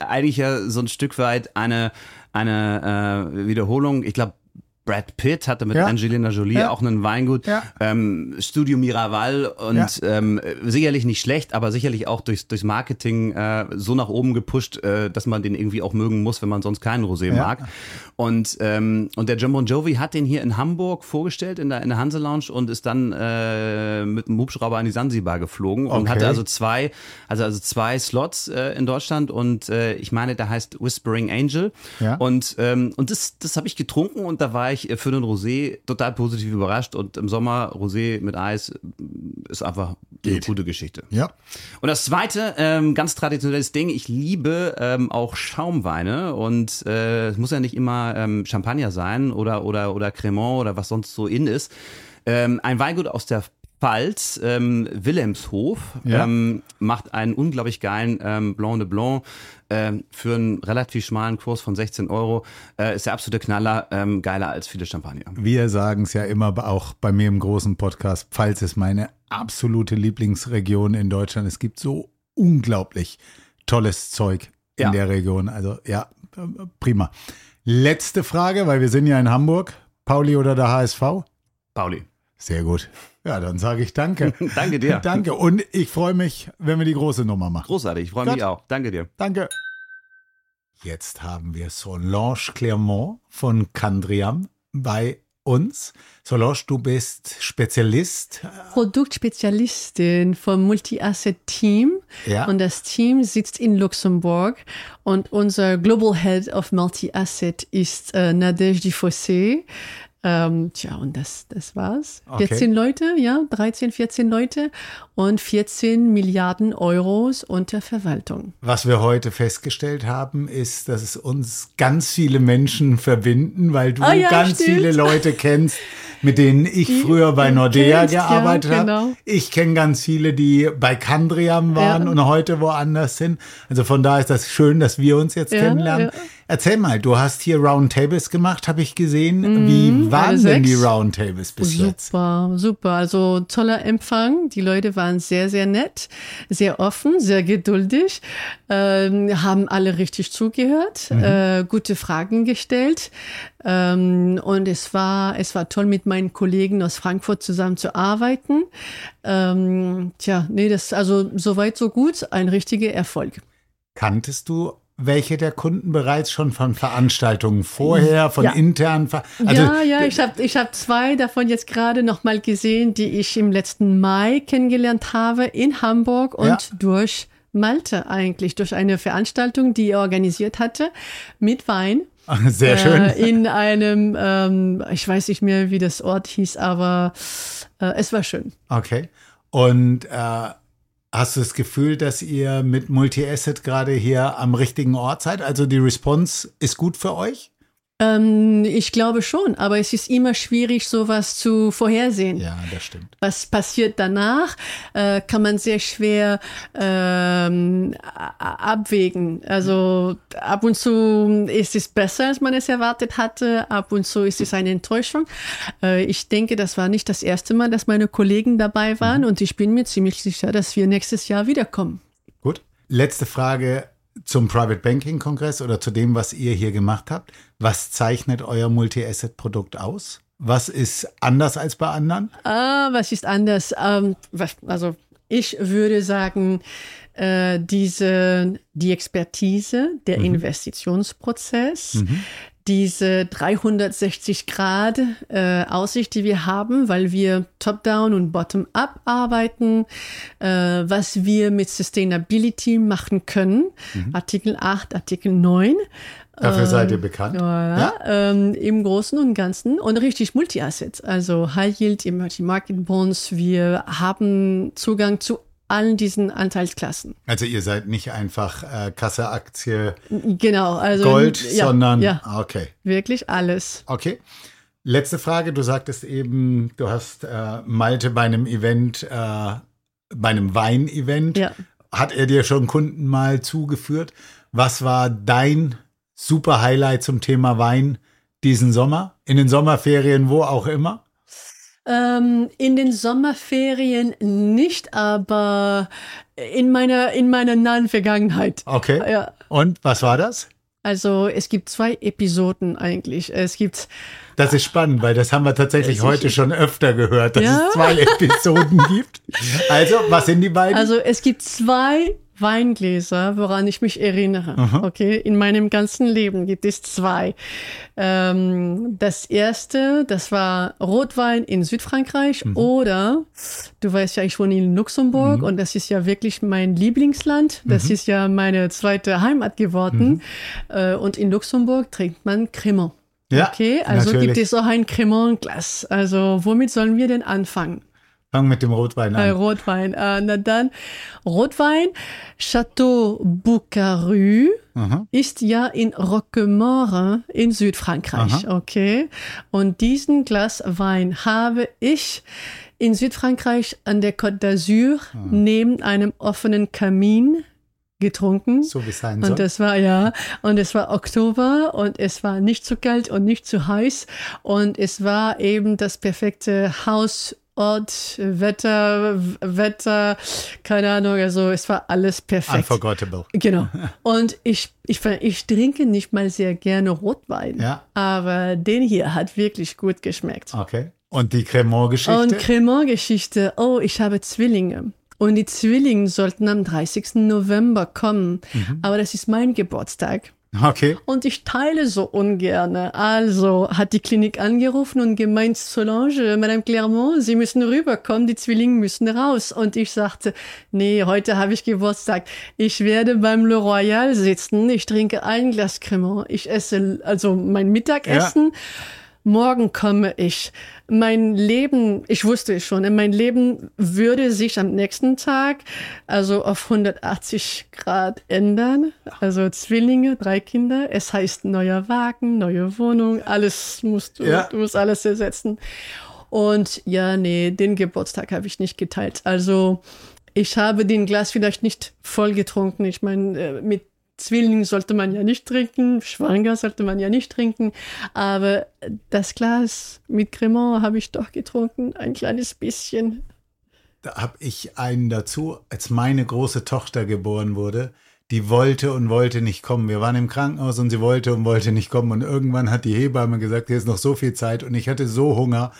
eigentlich ja so ein Stück weit eine, eine äh, Wiederholung. Ich glaube, Brad Pitt hatte mit Ja. Angelina Jolie Ja. auch einen Weingut. Ja. Ähm, Studio Miraval und ähm, sicherlich nicht schlecht, aber sicherlich auch durchs, durchs Marketing äh, so nach oben gepusht, äh, dass man den irgendwie auch mögen muss, wenn man sonst keinen Rosé mag. Und, ähm, und der John Bon Jovi hat den hier in Hamburg vorgestellt in der, in der Hanse Lounge und ist dann äh, mit einem Hubschrauber an die Sansibar geflogen und Okay. hatte also zwei, also, also zwei Slots äh, in Deutschland und äh, ich meine, der heißt Whispering Angel. Und, ähm, und das, das habe ich getrunken und da war ich äh, für den Rosé total positiv überrascht und im Sommer Rosé mit Eis äh, ist einfach eine gute Geschichte. Ja. Und das zweite, ähm, ganz traditionelles Ding, ich liebe ähm, auch Schaumweine und äh, es muss ja nicht immer ähm, Champagner sein oder, oder, oder Cremant oder was sonst so in ist. Ähm, ein Weingut aus der Pfalz, ähm, Wilhelmshof, Ja. ähm, macht einen unglaublich geilen ähm, Blanc de Blanc ähm, für einen relativ schmalen Kurs von 16 Euro. Äh, ist der absolute Knaller, ähm, geiler als viele Champagner. Wir sagen es ja immer auch bei mir im großen Podcast. Pfalz ist meine absolute Lieblingsregion in Deutschland. Es gibt so unglaublich tolles Zeug in Ja. der Region. Also ja, prima. Letzte Frage, weil wir sind ja in Hamburg. Pauli oder der HSV? Pauli. Sehr gut. Ja, dann sage ich danke. Danke dir. danke. Und ich freue mich, wenn wir die große Nummer machen. Großartig, ich freue mich auch. Danke dir. Danke. Jetzt haben wir Solange Clermont von Candriam bei uns. Solange, du bist Spezialist. Produktspezialistin vom Multi-Asset-Team. Ja. Und das Team sitzt in Luxemburg. Und unser Global Head of Multi-Asset ist äh, Nadège Dufossé. Ähm, tja, und das, das war's. Okay. 14 Leute, ja, 13, 14 Leute und 14 Milliarden Euros unter Verwaltung. Was wir heute festgestellt haben, ist, dass es uns ganz viele Menschen verbinden, weil du Ah ja, ganz stimmt. viele Leute kennst, mit denen ich Die früher bei Nordea kennst, ja, gearbeitet habe. genau. Ich kenne ganz viele, die bei Candriam waren Ja. und heute woanders sind. Also von daher ist das schön, dass wir uns jetzt Ja, kennenlernen. Erzähl mal, du hast hier Roundtables gemacht, habe ich gesehen. Mhm, Wie waren denn die. Roundtables bis jetzt? Super, super. Also toller Empfang. Die Leute waren sehr, sehr nett, sehr offen, sehr geduldig, ähm, haben alle richtig zugehört, Mhm. äh, gute Fragen gestellt. Ähm, und es war, es war toll, mit meinen Kollegen aus Frankfurt zusammen zu arbeiten. Ähm, tja, nee, das also soweit so gut, ein richtiger Erfolg. Kanntest du welche der Kunden bereits schon von Veranstaltungen vorher, von Ja. internen Ver also, ja, ja, ich habe ich hab zwei davon jetzt gerade noch mal gesehen, die ich im letzten Mai kennengelernt habe in Hamburg und Ja. durch Malte eigentlich, durch eine Veranstaltung, die er organisiert hatte mit Wein. Sehr schön. Äh, in einem, ähm, ich weiß nicht mehr, wie das Ort hieß, aber äh, es war schön. Okay. Und äh, hast du das Gefühl, dass ihr mit Multi-Asset gerade hier am richtigen Ort seid? Also die Response ist gut für euch? Ähm, ich glaube schon, aber es ist immer schwierig, sowas zu vorhersehen. Ja, das stimmt. Was passiert danach, äh, kann man sehr schwer ähm, abwägen. Also ab und zu ist es besser, als man es erwartet hatte. Ab und zu ist es eine Enttäuschung. Äh, ich denke, das war nicht das erste Mal, dass meine Kollegen dabei waren und ich bin mir ziemlich sicher, dass wir nächstes Jahr wiederkommen. Gut. Letzte Frage zum Private Banking Kongress oder zu dem, was ihr hier gemacht habt. Was zeichnet euer Multi-Asset-Produkt aus? Was ist anders als bei anderen? Ah, was ist anders? Ähm, was, also ich würde sagen, äh, diese, die Expertise, der Mhm. Investitionsprozess, diese 360 Grad äh, Aussicht, die wir haben, weil wir top-down und bottom-up arbeiten, äh, was wir mit Sustainability machen können. Artikel 8, Artikel 9. Dafür seid ihr Ähm, bekannt. Voilà, Ja. ähm, Im Großen und Ganzen und richtig Multi-Assets, also High Yield, Emerging Market Bonds. Wir haben Zugang zu allen diesen Anteilsklassen. Also ihr seid nicht einfach äh, Kasse, Aktie, Genau, also Gold, ja, sondern ja, okay. wirklich alles. Okay. Letzte Frage. Du sagtest eben, du hast äh, Malte bei einem Event, äh, bei einem Wein-Event. Ja. Hat er dir schon Kunden mal zugeführt? Was war dein super Highlight zum Thema Wein diesen Sommer? In den Sommerferien, wo auch immer? Ähm, in den Sommerferien nicht, aber in meiner, in meiner nahen Vergangenheit. Okay. Ja. Und was war das? Also es gibt zwei Episoden eigentlich. Es gibt Das ist spannend, weil das haben wir tatsächlich heute schon öfter gehört, dass Ja. es zwei Episoden gibt. Also, was sind die beiden? Also es gibt zwei Weingläser, woran ich mich erinnere. Aha. Okay, in meinem ganzen Leben gibt es zwei. Ähm, das erste, das war Rotwein in Südfrankreich Mhm. oder du weißt ja, ich wohne in Luxemburg Mhm. und das ist ja wirklich mein Lieblingsland. Das Mhm. ist ja meine zweite Heimat geworden. Mhm. Äh, und in Luxemburg trinkt man Cremant. Ja, okay, also natürlich. gibt es auch ein Cremant-Glas. Also womit sollen wir denn anfangen? Fang mit dem Rotwein Äh, an. Rotwein. Äh, na dann, Rotwein, Château Boucaru Aha. ist ja in Roquemort in Südfrankreich, Aha. okay? Und diesen Glas Wein habe ich in Südfrankreich an der Côte d'Azur Ah. neben einem offenen Kamin getrunken. So wie es sein soll. Und das war, ja, und es war Oktober und es war nicht zu kalt und nicht zu heiß und es war eben das perfekte Haus. Ort, Wetter, Wetter, keine Ahnung, also es war alles perfekt. Unforgettable. Genau. Und ich, ich, ich trinke nicht mal sehr gerne Rotwein, Ja. aber den hier hat wirklich gut geschmeckt. Okay. Und die Cremant-Geschichte? Und Cremant-Geschichte. Oh, ich habe Zwillinge. Und die Zwillinge sollten am 30. November kommen. Mhm. Aber das ist mein Geburtstag. Okay. Und ich teile so ungerne. Also hat die Klinik angerufen und gemeint, Solange, Madame Clermont, Sie müssen rüberkommen, die Zwillinge müssen raus. Und ich sagte, nee, heute habe ich Geburtstag. Ich werde beim Le Royal sitzen. Ich trinke ein Glas Cremant. Ich esse also mein Mittagessen. Morgen komme ich. Mein Leben, ich wusste es schon, mein Leben würde sich am nächsten Tag also auf 180 Grad ändern. Also Zwillinge, drei Kinder. Es heißt neuer Wagen, neue Wohnung, alles musst du, Ja. du musst alles ersetzen. Und ja, nee, den Geburtstag habe ich nicht geteilt. Also ich habe den Glas vielleicht nicht voll getrunken. Ich meine, äh, mit Zwillingen sollte man ja nicht trinken, schwanger sollte man ja nicht trinken, aber das Glas mit Cremant habe ich doch getrunken, ein kleines bisschen. Da habe ich einen dazu, als meine große Tochter geboren wurde. Die wollte und wollte nicht kommen. Wir waren im Krankenhaus und sie wollte und wollte nicht kommen. Und irgendwann hat die Hebamme gesagt, hier ist noch so viel Zeit. Und ich hatte so Hunger.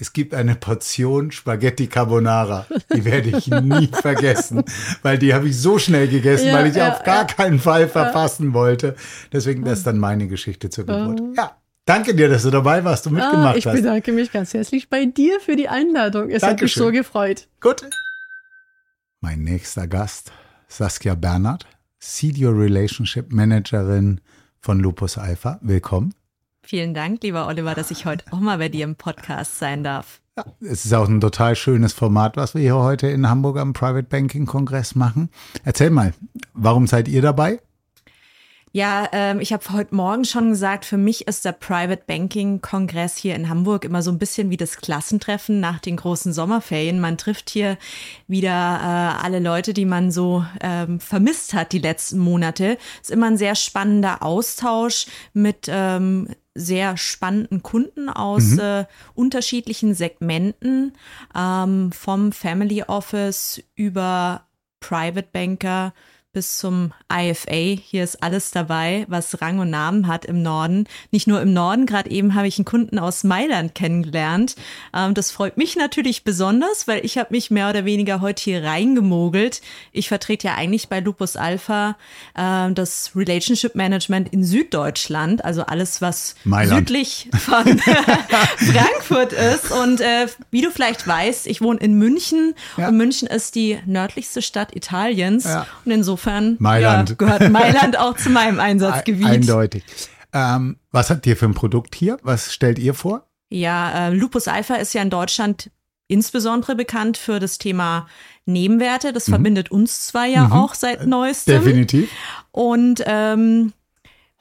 Es gibt eine Portion Spaghetti Carbonara. Die werde ich nie vergessen, weil die habe ich so schnell gegessen, Ja, weil ich ja, auf gar ja. keinen Fall verpassen wollte. Deswegen, das ist dann meine Geschichte zur Geburt. Oh. Ja, danke dir, dass du dabei warst und Ah, mitgemacht ich hast. bedanke mich ganz herzlich bei dir für die Einladung. Es hat mich Dankeschön. so gefreut. Gut. Mein nächster Gast, Saskia Bernhard, Senior Relationship Managerin von Lupus Alpha. Willkommen. Vielen Dank, lieber Oliver, dass ich heute auch mal bei dir im Podcast sein darf. Es ist auch ein total schönes Format, was wir hier heute in Hamburg am Private Banking Kongress machen. Erzähl mal, warum seid ihr dabei? Ja, ähm, ich habe heute Morgen schon gesagt, für mich ist der Private Banking Kongress hier in Hamburg immer so ein bisschen wie das Klassentreffen nach den großen Sommerferien. Man trifft hier wieder äh, alle Leute, die man so ähm, vermisst hat die letzten Monate. Ist immer ein sehr spannender Austausch mit ähm, sehr spannenden Kunden aus Mhm. äh, unterschiedlichen Segmenten, ähm, vom Family Office über Private Banker bis zum IFA. Hier ist alles dabei, was Rang und Namen hat im Norden. Nicht nur im Norden, gerade eben habe ich einen Kunden aus Mailand kennengelernt. Ähm, das freut mich natürlich besonders, weil ich habe mich mehr oder weniger heute hier reingemogelt. Ich vertrete ja eigentlich bei Lupus Alpha äh, das Relationship Management in Süddeutschland, also alles, was Mailand. südlich von Frankfurt ist. Und äh, wie du vielleicht weißt, ich wohne in München und München ist die nördlichste Stadt Italiens. Ja. Und insofern Mailand. Ja, gehört Mailand auch zu meinem Einsatzgebiet. Eindeutig. Ähm, was habt ihr für ein Produkt hier? Was stellt ihr vor? Ja, äh, Lupus Alpha ist ja in Deutschland insbesondere bekannt für das Thema Nebenwerte. Das Mhm. verbindet uns zwei ja Mhm. auch seit neuestem. Definitiv. Und ähm,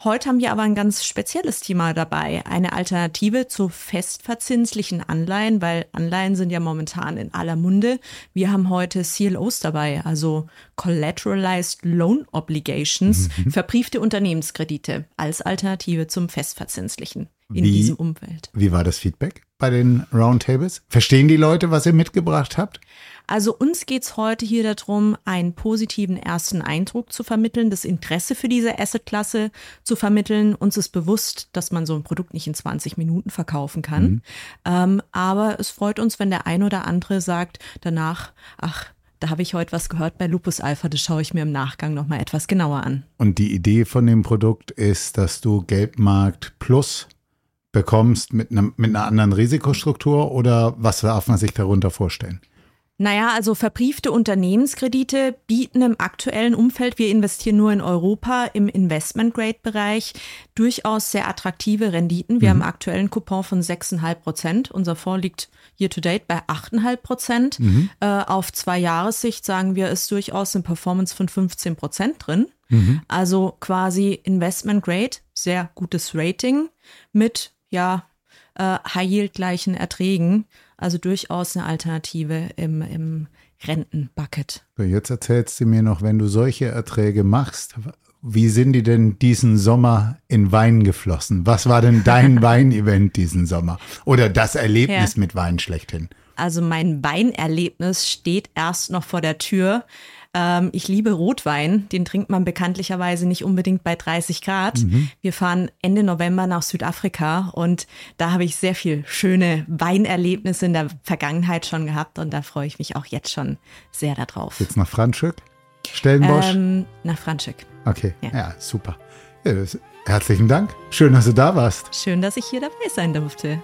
heute haben wir aber ein ganz spezielles Thema dabei. Eine Alternative zu festverzinslichen Anleihen, weil Anleihen sind ja momentan in aller Munde. Wir haben heute CLOs dabei, also Collateralized Loan Obligations, Mhm. verbriefte Unternehmenskredite als Alternative zum festverzinslichen in Wie- diesem Umfeld. Wie war das Feedback? bei den Roundtables? Verstehen die Leute, was ihr mitgebracht habt? Also uns geht's heute hier darum, einen positiven ersten Eindruck zu vermitteln, das Interesse für diese Assetklasse zu vermitteln. Uns ist bewusst, dass man so ein Produkt nicht in 20 Minuten verkaufen kann. Mhm. Ähm, aber es freut uns, wenn der ein oder andere sagt danach, ach, da habe ich heute was gehört bei Lupus Alpha, das schaue ich mir im Nachgang nochmal etwas genauer an. Und die Idee von dem Produkt ist, dass du Geldmarkt Plus bekommst mit, einem, mit einer anderen Risikostruktur oder was darf man sich darunter vorstellen? Naja, also verbriefte Unternehmenskredite bieten im aktuellen Umfeld, wir investieren nur in Europa, im Investment-Grade-Bereich durchaus sehr attraktive Renditen. Wir mhm. haben aktuell einen Coupon von 6,5 Prozent. Unser Fonds liegt year-to-date bei 8,5 Prozent. Mhm. Äh, auf zwei Jahressicht sagen wir, ist durchaus eine Performance von 15 Prozent drin. Mhm. Also quasi Investment-Grade, sehr gutes Rating mit, ja, äh, High-Yield-gleichen Erträgen. Also durchaus eine Alternative im, im Rentenbucket. Jetzt erzählst du mir noch, wenn du solche Erträge machst, wie sind die denn diesen Sommer in Wein geflossen? Was war denn dein Weinevent diesen Sommer? Oder das Erlebnis ja. mit Wein schlechthin? Also mein Weinerlebnis steht erst noch vor der Tür. Ähm, ich liebe Rotwein, den trinkt man bekanntlicherweise nicht unbedingt bei 30 Grad. Mhm. Wir fahren Ende November nach Südafrika und da habe ich sehr viel schöne Weinerlebnisse in der Vergangenheit schon gehabt und da freue ich mich auch jetzt schon sehr darauf. Jetzt nach Franschück? Stellenbosch? Ähm, nach Franschück. Okay, ja, ja super. Ja, herzlichen Dank. Schön, dass du da warst. Schön, dass ich hier dabei sein durfte.